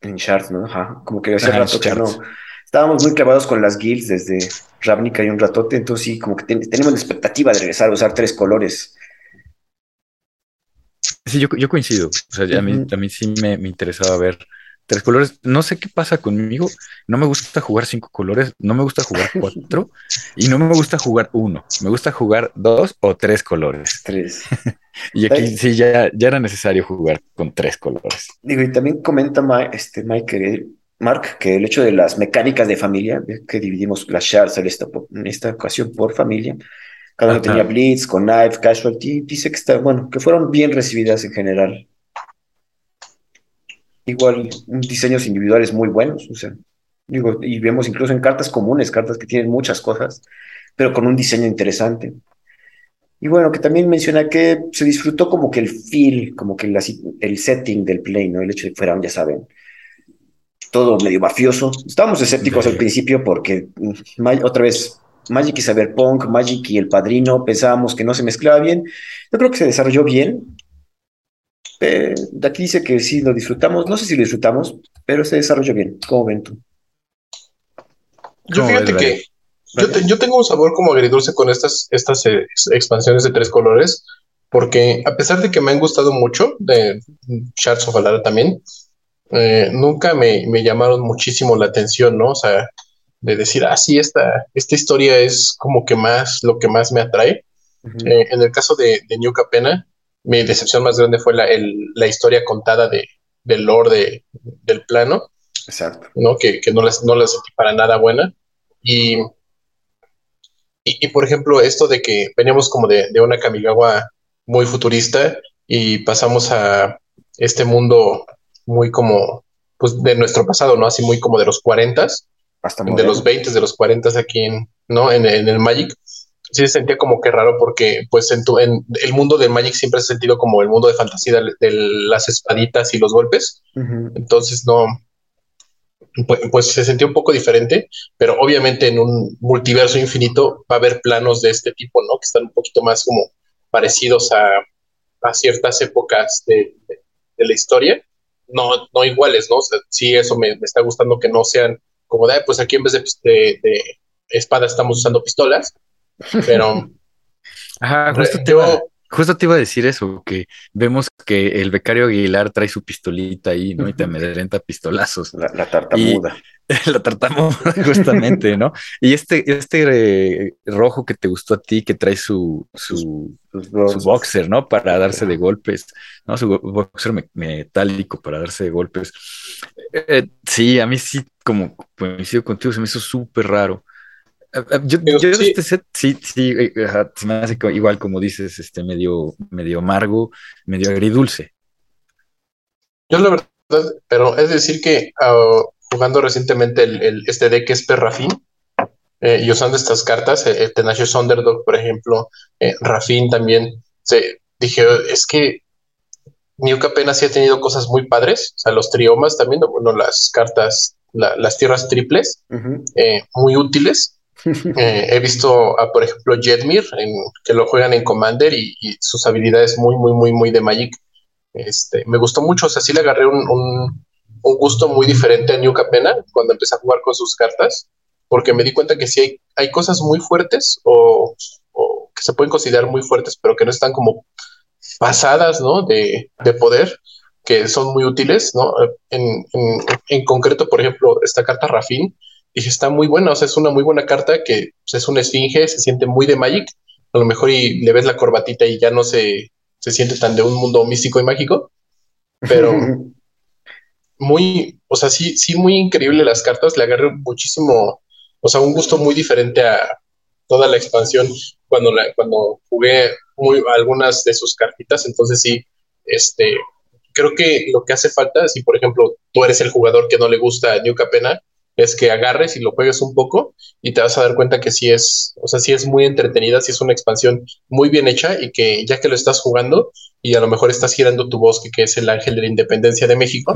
En charts, ¿no? Ajá. Como que hace rato que no. Estábamos muy clavados con las guilds desde Ravnica y un ratote, entonces sí, como que tenemos la expectativa de regresar a usar tres colores. Sí, yo, yo coincido. O sea, a, mí, a mí sí me, me interesaba ver tres colores. No sé qué pasa conmigo. No me gusta jugar cinco colores, no me gusta jugar cuatro y no me gusta jugar uno. Me gusta jugar dos o tres colores. Tres. y aquí sí ya, ya era necesario jugar con tres colores. Digo, y también comenta este Mike, Mark que el hecho de las mecánicas de familia, que dividimos las shards en esta, en esta ocasión por familia, cada uno tenía Blitz, con Knife, Casualty, dice que está, bueno, que fueron bien recibidas en general igual diseños individuales muy buenos, o sea, digo, y vemos incluso en cartas comunes, cartas que tienen muchas cosas, pero con un diseño interesante. Y bueno, que también menciona que se disfrutó como que el feel, como que el setting del play, ¿no? El hecho de que fueran, ya saben, todo medio mafioso. Estábamos escépticos al principio porque mm, otra vez Magic y Cyberpunk, Magic y El Padrino, pensábamos que no se mezclaba bien. Yo creo que se desarrolló bien, eh, de aquí dice que sí lo disfrutamos, no sé si lo disfrutamos, pero se desarrolló bien. ¿Cómo ven tú? Yo fíjate que yo, tengo un sabor como agridulce con estas, estas eh, expansiones de tres colores, porque a pesar de que me han gustado mucho, de Shards of Alara también, eh, nunca me, me, llamaron muchísimo la atención, ¿no? O sea, de decir, ah, sí, esta, esta historia es como que más lo que más me atrae. Eh, en el caso de, de, New Capena, mi decepción más grande fue la, el, la historia contada de, del lore del plano. Exacto. ¿no? Que, que no, la, no la sentí para nada buena. Y, y, y, por ejemplo, esto de que veníamos como de, de una Kamigawa muy futurista y pasamos a este mundo muy como, pues de nuestro pasado, ¿no? Así muy como de los 40 de los 20, de los 40 aquí en, ¿no? En, en, el Magic. Sí se sentía como que raro porque pues en, tu, en el mundo del Magic siempre se ha sentido como el mundo de fantasía de, de las espaditas y los golpes. Uh -huh. Entonces no, pues, pues, se sentía un poco diferente, pero obviamente en un multiverso infinito va a haber planos de este tipo, ¿no? Que están un poquito más como parecidos a, a ciertas épocas de, de, de, la historia, no, no iguales, ¿no? O sea, sí, eso me, me está gustando que no sean como de, pues aquí en vez de, de, de espada estamos usando pistolas, pero... Ajá, justo te, iba, justo te, iba, a decir eso, que vemos que el becario Aguilar trae su pistolita ahí, ¿no? Y te amedrenta pistolazos. La, la tartamuda. Y, la tartamuda, justamente, ¿no? Y este, este eh, rojo que te gustó a ti, que trae su, su, su boxer, ¿no? Para darse de golpes, ¿no? Su boxer me metálico para darse de golpes. Eh, sí, a mí sí, como coincido contigo, se me hizo súper raro. Yo, yo sí. este set sí, sí, se me hace igual como dices, este medio, medio amargo, medio agridulce. Yo la verdad, pero es decir que uh, jugando recientemente el, el, este deck es Perrafin eh, y usando estas cartas, el, el Tenacious Underdog, por ejemplo, eh, Rafin también, se, dije, es que Niuka apenas sí ha tenido cosas muy padres, o sea, los triomas también, bueno, las cartas, la, las tierras triples, uh -huh. eh, muy útiles. Eh, he visto a, por ejemplo, Jedmir, en, que lo juegan en Commander y, sus habilidades muy, muy, muy, muy de Magic. Este, me gustó mucho, o sea, sí le agarré un, gusto muy diferente a New Capena cuando empecé a jugar con sus cartas, porque me di cuenta que sí hay, cosas muy fuertes o, que se pueden considerar muy fuertes, pero que no están como pasadas, ¿no? De, de poder, que son muy útiles, ¿no? En, en concreto, por ejemplo, esta carta Rafin, dije, está muy buena, o sea, es una muy buena carta que pues, es una esfinge, se siente muy de Magic, a lo mejor y le ves la corbatita y ya no se, se siente tan de un mundo místico y mágico, pero muy, o sea, sí, sí, muy increíble las cartas, le agarré muchísimo, o sea, un gusto muy diferente a toda la expansión cuando, la, cuando jugué muy, algunas de sus cartitas, entonces sí, este, creo que lo que hace falta, si por ejemplo tú eres el jugador que no le gusta New Capena, es que agarres y lo juegues un poco y te vas a dar cuenta que sí es, o sea, sí es muy entretenida, sí es una expansión muy bien hecha y que ya que lo estás jugando y a lo mejor estás girando tu bosque, que es el ángel de la independencia de México,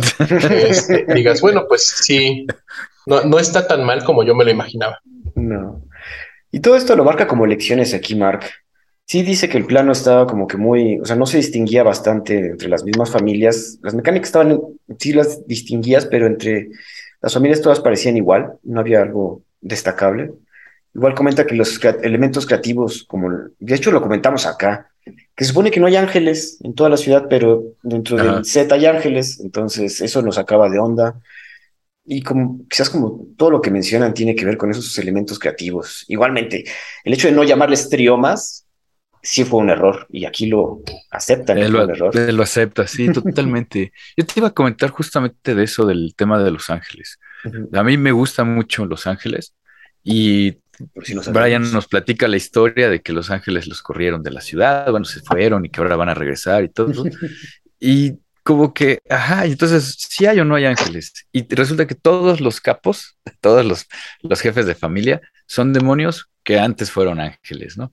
este, digas, bueno, pues sí, no, no está tan mal como yo me lo imaginaba. No. Y todo esto lo marca como lecciones aquí, Mark. Sí dice que el plano estaba como que muy, o sea, no se distinguía bastante entre las mismas familias. Las mecánicas estaban, sí las distinguías, pero entre las familias todas parecían igual, no había algo destacable. Igual comenta que los elementos creativos, como de hecho lo comentamos acá, que se supone que no hay ángeles en toda la ciudad, pero dentro Ajá. del set hay ángeles, entonces eso nos acaba de onda. Y como quizás como todo lo que mencionan tiene que ver con esos elementos creativos. Igualmente, el hecho de no llamarles triomas sí fue un error y aquí lo aceptan. Él lo, un error. Él lo acepta, sí, totalmente. Yo te iba a comentar justamente de eso, del tema de Los Ángeles. Uh -huh. A mí me gusta mucho Los Ángeles y si no Brian nos platica la historia de que Los Ángeles los corrieron de la ciudad, bueno, se fueron y que ahora van a regresar y todo. y como que, ajá, entonces, si ¿sí hay o no hay ángeles. Y resulta que todos los capos, todos los, los jefes de familia son demonios que antes fueron ángeles, ¿no?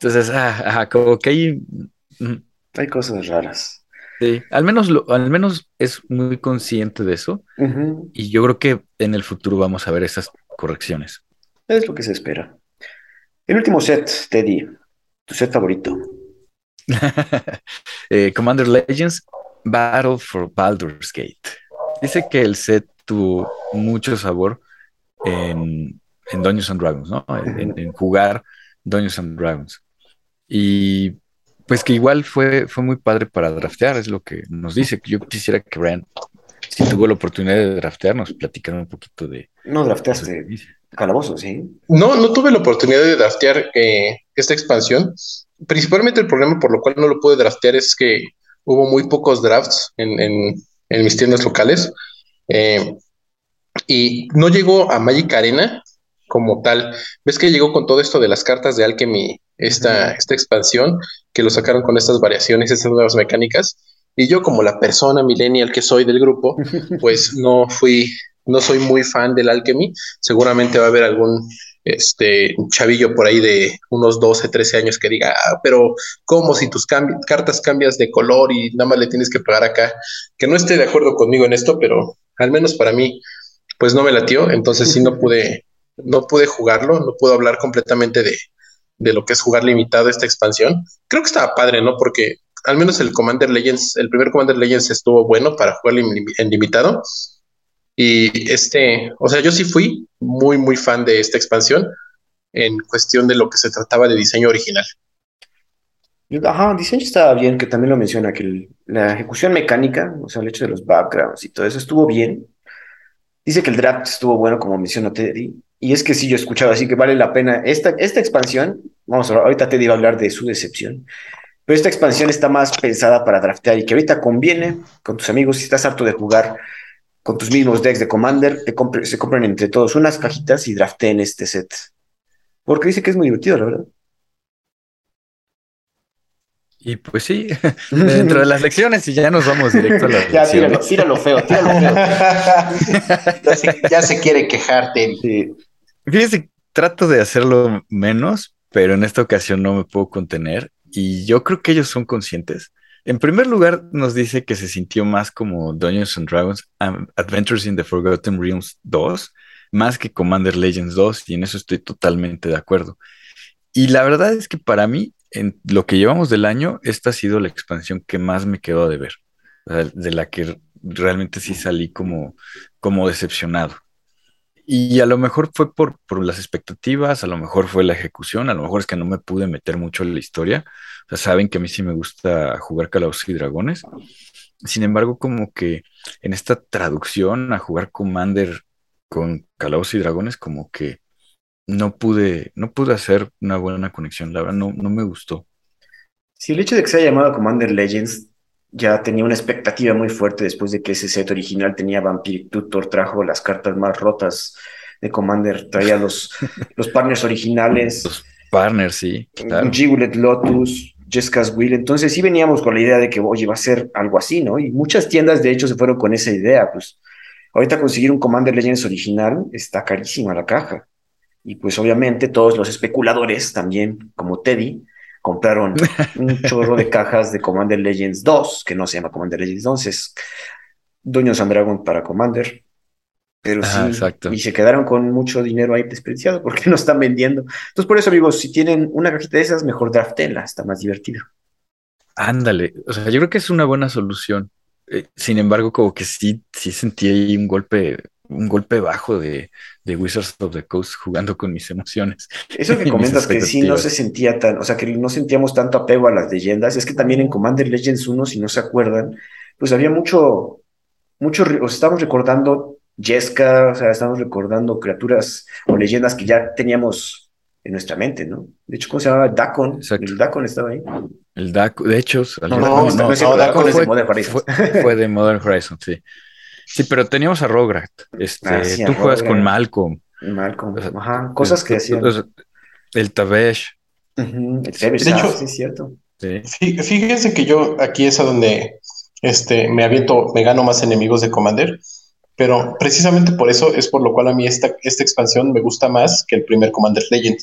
Entonces, ah, ajá, como que hay... Hay cosas raras. Sí, al menos, lo, al menos es muy consciente de eso. Uh -huh. Y yo creo que en el futuro vamos a ver esas correcciones. Es lo que se espera. El último set, Teddy, tu set favorito. eh, Commander Legends, Battle for Baldur's Gate. Dice que el set tuvo mucho sabor en, en Dungeons and Dragons, ¿no? En, en jugar Dungeons and Dragons. Y pues que igual fue, fue muy padre para draftear, es lo que nos dice. Yo quisiera que Brian, si tuvo la oportunidad de draftear, nos platicara un poquito de... No drafteaste Calabozo, ¿sí? No, no tuve la oportunidad de draftear eh, esta expansión. Principalmente el problema por lo cual no lo pude draftear es que hubo muy pocos drafts en, mis tiendas locales. Eh, y no llegó a Magic Arena como tal. Ves que llegó con todo esto de las cartas de Alchemy, esta, esta expansión, que lo sacaron con estas variaciones, estas nuevas mecánicas. Y yo, como la persona millennial que soy del grupo, pues no fui, no soy muy fan del Alchemy. Seguramente va a haber algún este chavillo por ahí de unos 12, 13 años que diga, ah, pero ¿cómo si tus cartas cambias de color y nada más le tienes que pagar acá? Que no esté de acuerdo conmigo en esto, pero al menos para mí, pues no me latió, entonces sí no pude, no pude jugarlo, no puedo hablar completamente de, de lo que es jugar limitado esta expansión. Creo que estaba padre, ¿no? Porque al menos el Commander Legends, el primer Commander Legends estuvo bueno para jugar en limitado. Y este, o sea, yo sí fui muy, muy fan de esta expansión en cuestión de lo que se trataba de diseño original. Ajá, diseño estaba bien, que también lo menciona, que la ejecución mecánica, o sea, el hecho de los backgrounds y todo eso estuvo bien. Dice que el draft estuvo bueno, como mencionó Teddy. Y es que sí, yo he escuchado así que vale la pena. Esta, esta expansión, vamos a ver, ahorita Teddy va a hablar de su decepción. Pero esta expansión está más pensada para draftear y que ahorita conviene con tus amigos si estás harto de jugar con tus mismos decks de Commander, se compren entre todos unas cajitas y drafteen este set. Porque dice que es muy divertido, la verdad. Y pues sí, dentro de las lecciones y ya nos vamos directo a la Ya, tíralo, tíralo feo, tíralo feo. ya, se, quiere quejarte. Sí. Fíjense, trato de hacerlo menos, pero en esta ocasión no me puedo contener y yo creo que ellos son conscientes. En primer lugar, nos dice que se sintió más como Dungeons and Dragons Adventures in the Forgotten Realms 2, más que Commander Legends 2, y en eso estoy totalmente de acuerdo. Y la verdad es que para mí en lo que llevamos del año, esta ha sido la expansión que más me quedó de ver, de la que realmente sí salí como, como decepcionado. Y a lo mejor fue por, por, las expectativas, a lo mejor fue la ejecución, a lo mejor es que no me pude meter mucho en la historia. O sea, saben que a mí sí me gusta jugar Calabozos y Dragones. Sin embargo, como que en esta traducción a jugar Commander con Calabozos y Dragones, como que no pude, no pude hacer una buena conexión, la verdad no, no me gustó. Sí, el hecho de que se haya llamado Commander Legends ya tenía una expectativa muy fuerte después de que ese set original tenía Vampiric Tutor, trajo las cartas más rotas de Commander, traía los, los partners originales. Los partners, sí. Claro. Lotus, Jessica's Will. Entonces sí veníamos con la idea de que, oye, va a ser algo así, ¿no? Y muchas tiendas, de hecho, se fueron con esa idea. Pues ahorita conseguir un Commander Legends original está carísima la caja. Y pues obviamente todos los especuladores también, como Teddy, compraron un chorro de cajas de Commander Legends 2, que no se llama Commander Legends 2, es Dungeons and Dragons para Commander. Pero sí, y se quedaron con mucho dinero ahí desperdiciado porque no están vendiendo. Entonces, por eso, amigos, si tienen una cajita de esas, mejor draftenla, está más divertido. Ándale, o sea, yo creo que es una buena solución. Eh, sin embargo, como que sí, sí sentí ahí un golpe un golpe bajo de, de, Wizards of the Coast jugando con mis emociones. Eso que comentas que sí no se sentía tan, o sea, que no sentíamos tanto apego a las leyendas, es que también en Commander Legends 1, si no se acuerdan, pues había mucho, mucho, o estamos recordando Jeska, o sea, estamos recordando criaturas o leyendas que ya teníamos en nuestra mente, ¿no? De hecho, ¿cómo se llamaba? Dakon. El Dakon estaba ahí. El Dakon, de hecho, no, no, no, no, es de Modern Horizon. Fue, fue de Modern Horizon, sí. Sí, pero teníamos a Rograt. Este, ah, tú juegas con Malcolm. Malcolm, ajá. Cosas que hacían. El Tabesh. el Tabesh, de hecho, sí, es cierto. Fíjense que yo aquí es a donde este, me aviento, me gano más enemigos de Commander, pero precisamente por eso es por lo cual a mí esta, esta expansión me gusta más que el primer Commander Legend,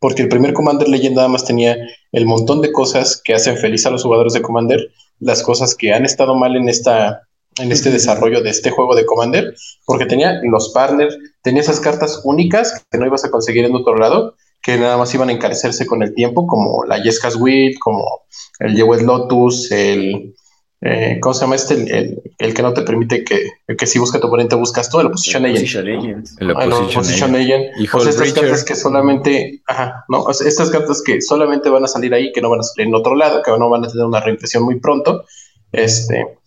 porque el primer Commander Legend nada más tenía el montón de cosas que hacen feliz a los jugadores de Commander, las cosas que han estado mal en esta en este desarrollo de este juego de Commander, porque tenía los partners, tenía esas cartas únicas que no ibas a conseguir en otro lado, que nada más iban a encarecerse con el tiempo, como la Jessica's Will, como el Jewel Lotus, el, eh, ¿cómo se llama este? El, el, que no te permite que, que si busca tu oponente buscas tú, el Position Agent. El Position Agent. Y pues estas cartas que solamente, ajá, no, estas cartas que solamente van a salir ahí, que no van a salir en otro lado, que no van a tener una reimpresión muy pronto. Este,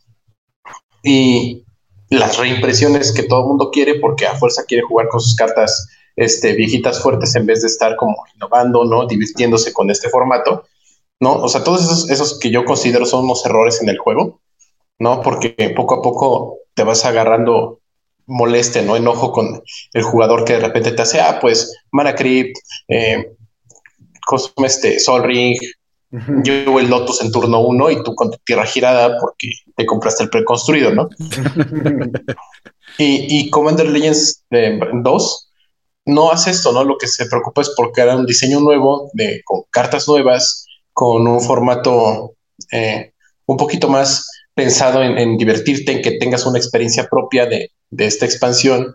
y las reimpresiones que todo el mundo quiere, porque a fuerza quiere jugar con sus cartas este, viejitas fuertes en vez de estar como innovando, ¿no? Divirtiéndose con este formato ¿no? O sea, todos esos, esos que yo considero son unos errores en el juego, ¿no? Porque poco a poco te vas agarrando molestia, ¿no? Enojo con el jugador que de repente te hace, ah, pues, Mana Crypt, eh, este, Sol Ring, yo el Lotus en turno uno y tú con tu tierra girada porque te compraste el preconstruido, ¿no? y, y, Commander Legends 2 no hace esto, ¿no? Lo que se preocupa es porque era un diseño nuevo, de, con cartas nuevas, con un formato eh, un poquito más pensado en, divertirte, en que tengas una experiencia propia de, esta expansión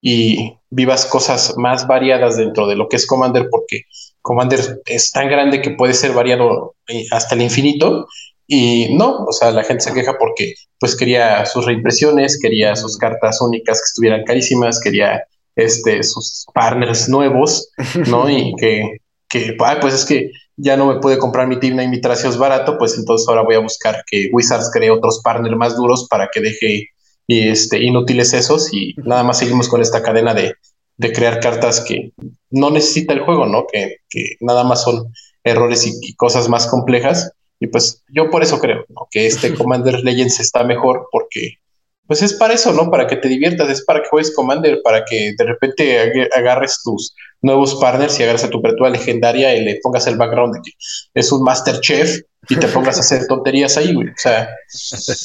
y vivas cosas más variadas dentro de lo que es Commander, porque Commander es tan grande que puede ser variado eh, hasta el infinito. Y no, o sea, la gente se queja porque pues quería sus reimpresiones, quería sus cartas únicas que estuvieran carísimas, quería este, sus partners nuevos, ¿no? y que, que pues es que ya no me puede comprar mi Tibna y mi Tracios barato, pues entonces ahora voy a buscar que Wizards cree otros partners más duros para que deje este, inútiles esos y nada más seguimos con esta cadena de, crear cartas que no necesita el juego, ¿no? Que, nada más son errores y, cosas más complejas. Y pues yo por eso creo que este Commander Legends está mejor porque pues es para eso, ¿no? Para que te diviertas, es para que juegues Commander, para que de repente agarres tus nuevos partners y agarres a tu criatura legendaria y le pongas el background de que es un Master Chef y te pongas a hacer tonterías ahí, güey. O sea,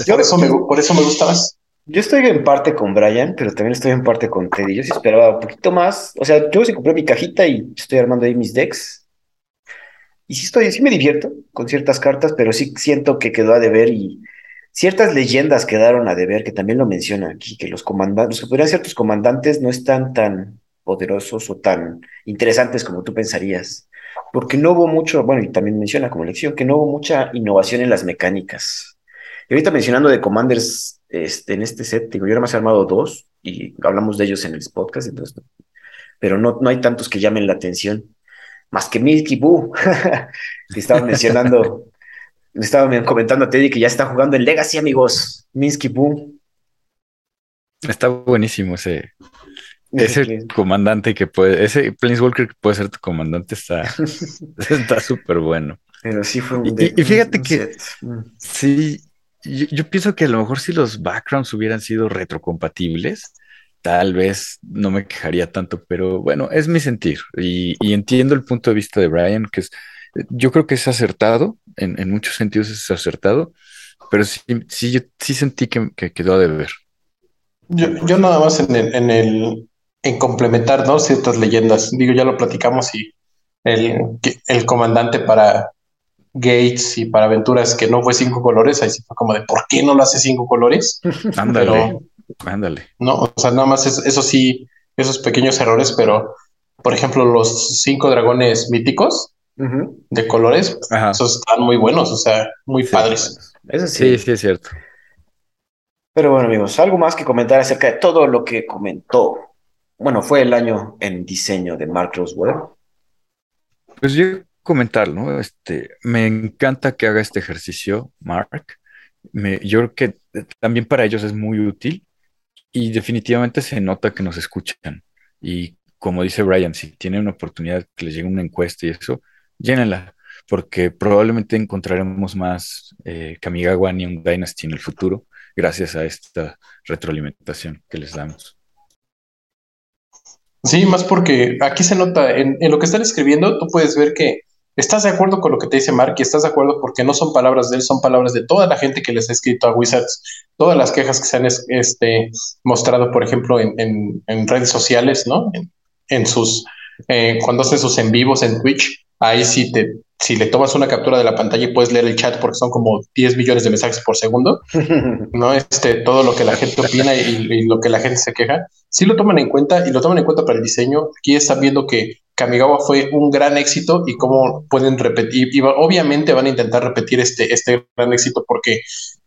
por, eso me, por eso me gusta más. Yo estoy en parte con Brian, pero también estoy en parte con Teddy. Yo sí esperaba un poquito más. O sea, yo sí compré mi cajita y estoy armando ahí mis decks. Y sí estoy, sí me divierto con ciertas cartas, pero sí siento que quedó a deber y Ciertas leyendas quedaron a deber, que también lo menciona aquí, que los comandantes, los que podrían ser tus comandantes no están tan poderosos o tan interesantes como tú pensarías. Porque no hubo mucho, bueno, y también menciona como lección, que no hubo mucha innovación en las mecánicas. Y ahorita mencionando de Commanders este, en este set, digo, yo era más armado dos y hablamos de ellos en el podcast, entonces, pero no, no hay tantos que llamen la atención, más que Milky Boo, que estaba mencionando me estaba comentando a Teddy que ya está jugando en Legacy, amigos. Minsky Boom. Está buenísimo ese. Ese comandante que puede, ese Planeswalker que puede ser tu comandante está está súper bueno. Pero sí fue un. Y, fíjate que mm. sí, yo, pienso que a lo mejor si los backgrounds hubieran sido retrocompatibles, tal vez no me quejaría tanto, pero bueno, es mi sentir y, y entiendo el punto de vista de Brian, que es yo creo que es acertado, en, muchos sentidos es acertado, pero sí, sí, yo sí sentí que, quedó a deber. Yo, yo nada más en el, en el, en complementar, ¿no? Ciertas leyendas. Digo, ya lo platicamos y el, el comandante para Gates y para aventuras que no fue cinco colores, ahí sí fue como de ¿por qué no lo hace cinco colores? Ándale, ándale. No, o sea, nada más eso sí, esos pequeños errores, pero por ejemplo, los cinco dragones míticos, de colores, esos están muy buenos, o sea, muy padres. Eso sí. sí, es cierto. Pero bueno, amigos, algo más que comentar acerca de todo lo que comentó. Bueno, fue el año en diseño de Mark Roswell. Pues yo comentar, ¿no? Este, me encanta que haga este ejercicio, Mark. Me, yo creo que también para ellos es muy útil y definitivamente se nota que nos escuchan. Y como dice Brian, si tienen una oportunidad que les llegue una encuesta y eso, llénenla, porque probablemente encontraremos más eh, Kamigawa Neon Dynasty en el futuro, gracias a esta retroalimentación que les damos. Sí, más porque aquí se nota, en, lo que están escribiendo, tú puedes ver que estás de acuerdo con lo que te dice Mark y estás de acuerdo porque no son palabras de él, son palabras de toda la gente que les ha escrito a Wizards, todas las quejas que se han este, mostrado, por ejemplo, en, redes sociales, ¿no? En, sus, eh, cuando hacen sus en vivos en Twitch, ahí sí te, si le tomas una captura de la pantalla y puedes leer el chat porque son como 10 millones de mensajes por segundo, ¿no? Este, todo lo que la gente opina y, lo que la gente se queja, sí lo toman en cuenta y lo toman en cuenta para el diseño. Aquí están viendo que Kamigawa fue un gran éxito y cómo pueden repetir, y obviamente van a intentar repetir este, este gran éxito porque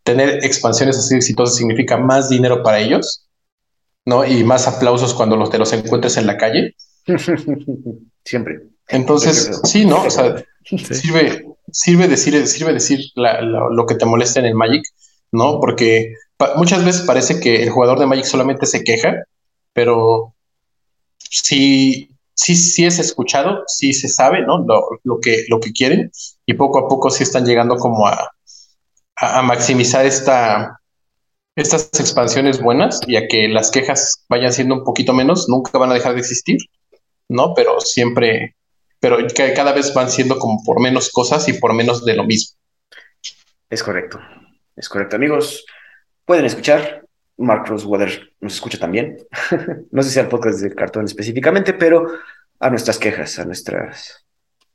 tener expansiones así exitosas significa más dinero para ellos, ¿no? Y más aplausos cuando los, te los encuentres en la calle. Siempre. Entonces, sí, ¿no? O sea, sirve, sirve decir, sirve decir lo que te molesta en el Magic, ¿no? Porque muchas veces parece que el jugador de Magic solamente se queja, pero sí, sí, sí es escuchado, sí se sabe, ¿no? Lo, que, lo que quieren y poco a poco sí están llegando como a, a, maximizar esta, estas expansiones buenas y a que las quejas vayan siendo un poquito menos, nunca van a dejar de existir, ¿no? Pero siempre, pero cada vez van siendo como por menos cosas y por menos de lo mismo. Es correcto, es correcto, amigos. Pueden escuchar. Mark Rosewater nos escucha también. no sé si al podcast del cartón específicamente, pero a nuestras quejas, a nuestras.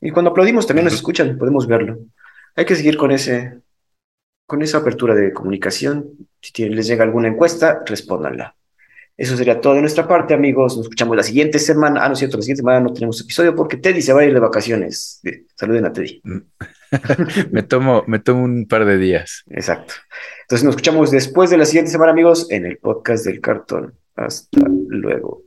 Y cuando aplaudimos también nos escuchan, podemos verlo. Hay que seguir con ese, con esa apertura de comunicación. Si les llega alguna encuesta, respóndanla. Eso sería todo de nuestra parte, amigos. Nos escuchamos la siguiente semana. Ah, no es cierto, la siguiente semana no tenemos episodio porque Teddy se va a ir de vacaciones. Saluden a Teddy. me, tomo, me tomo un par de días. Exacto. Entonces nos escuchamos después de la siguiente semana, amigos, en el podcast del cartón. Hasta luego.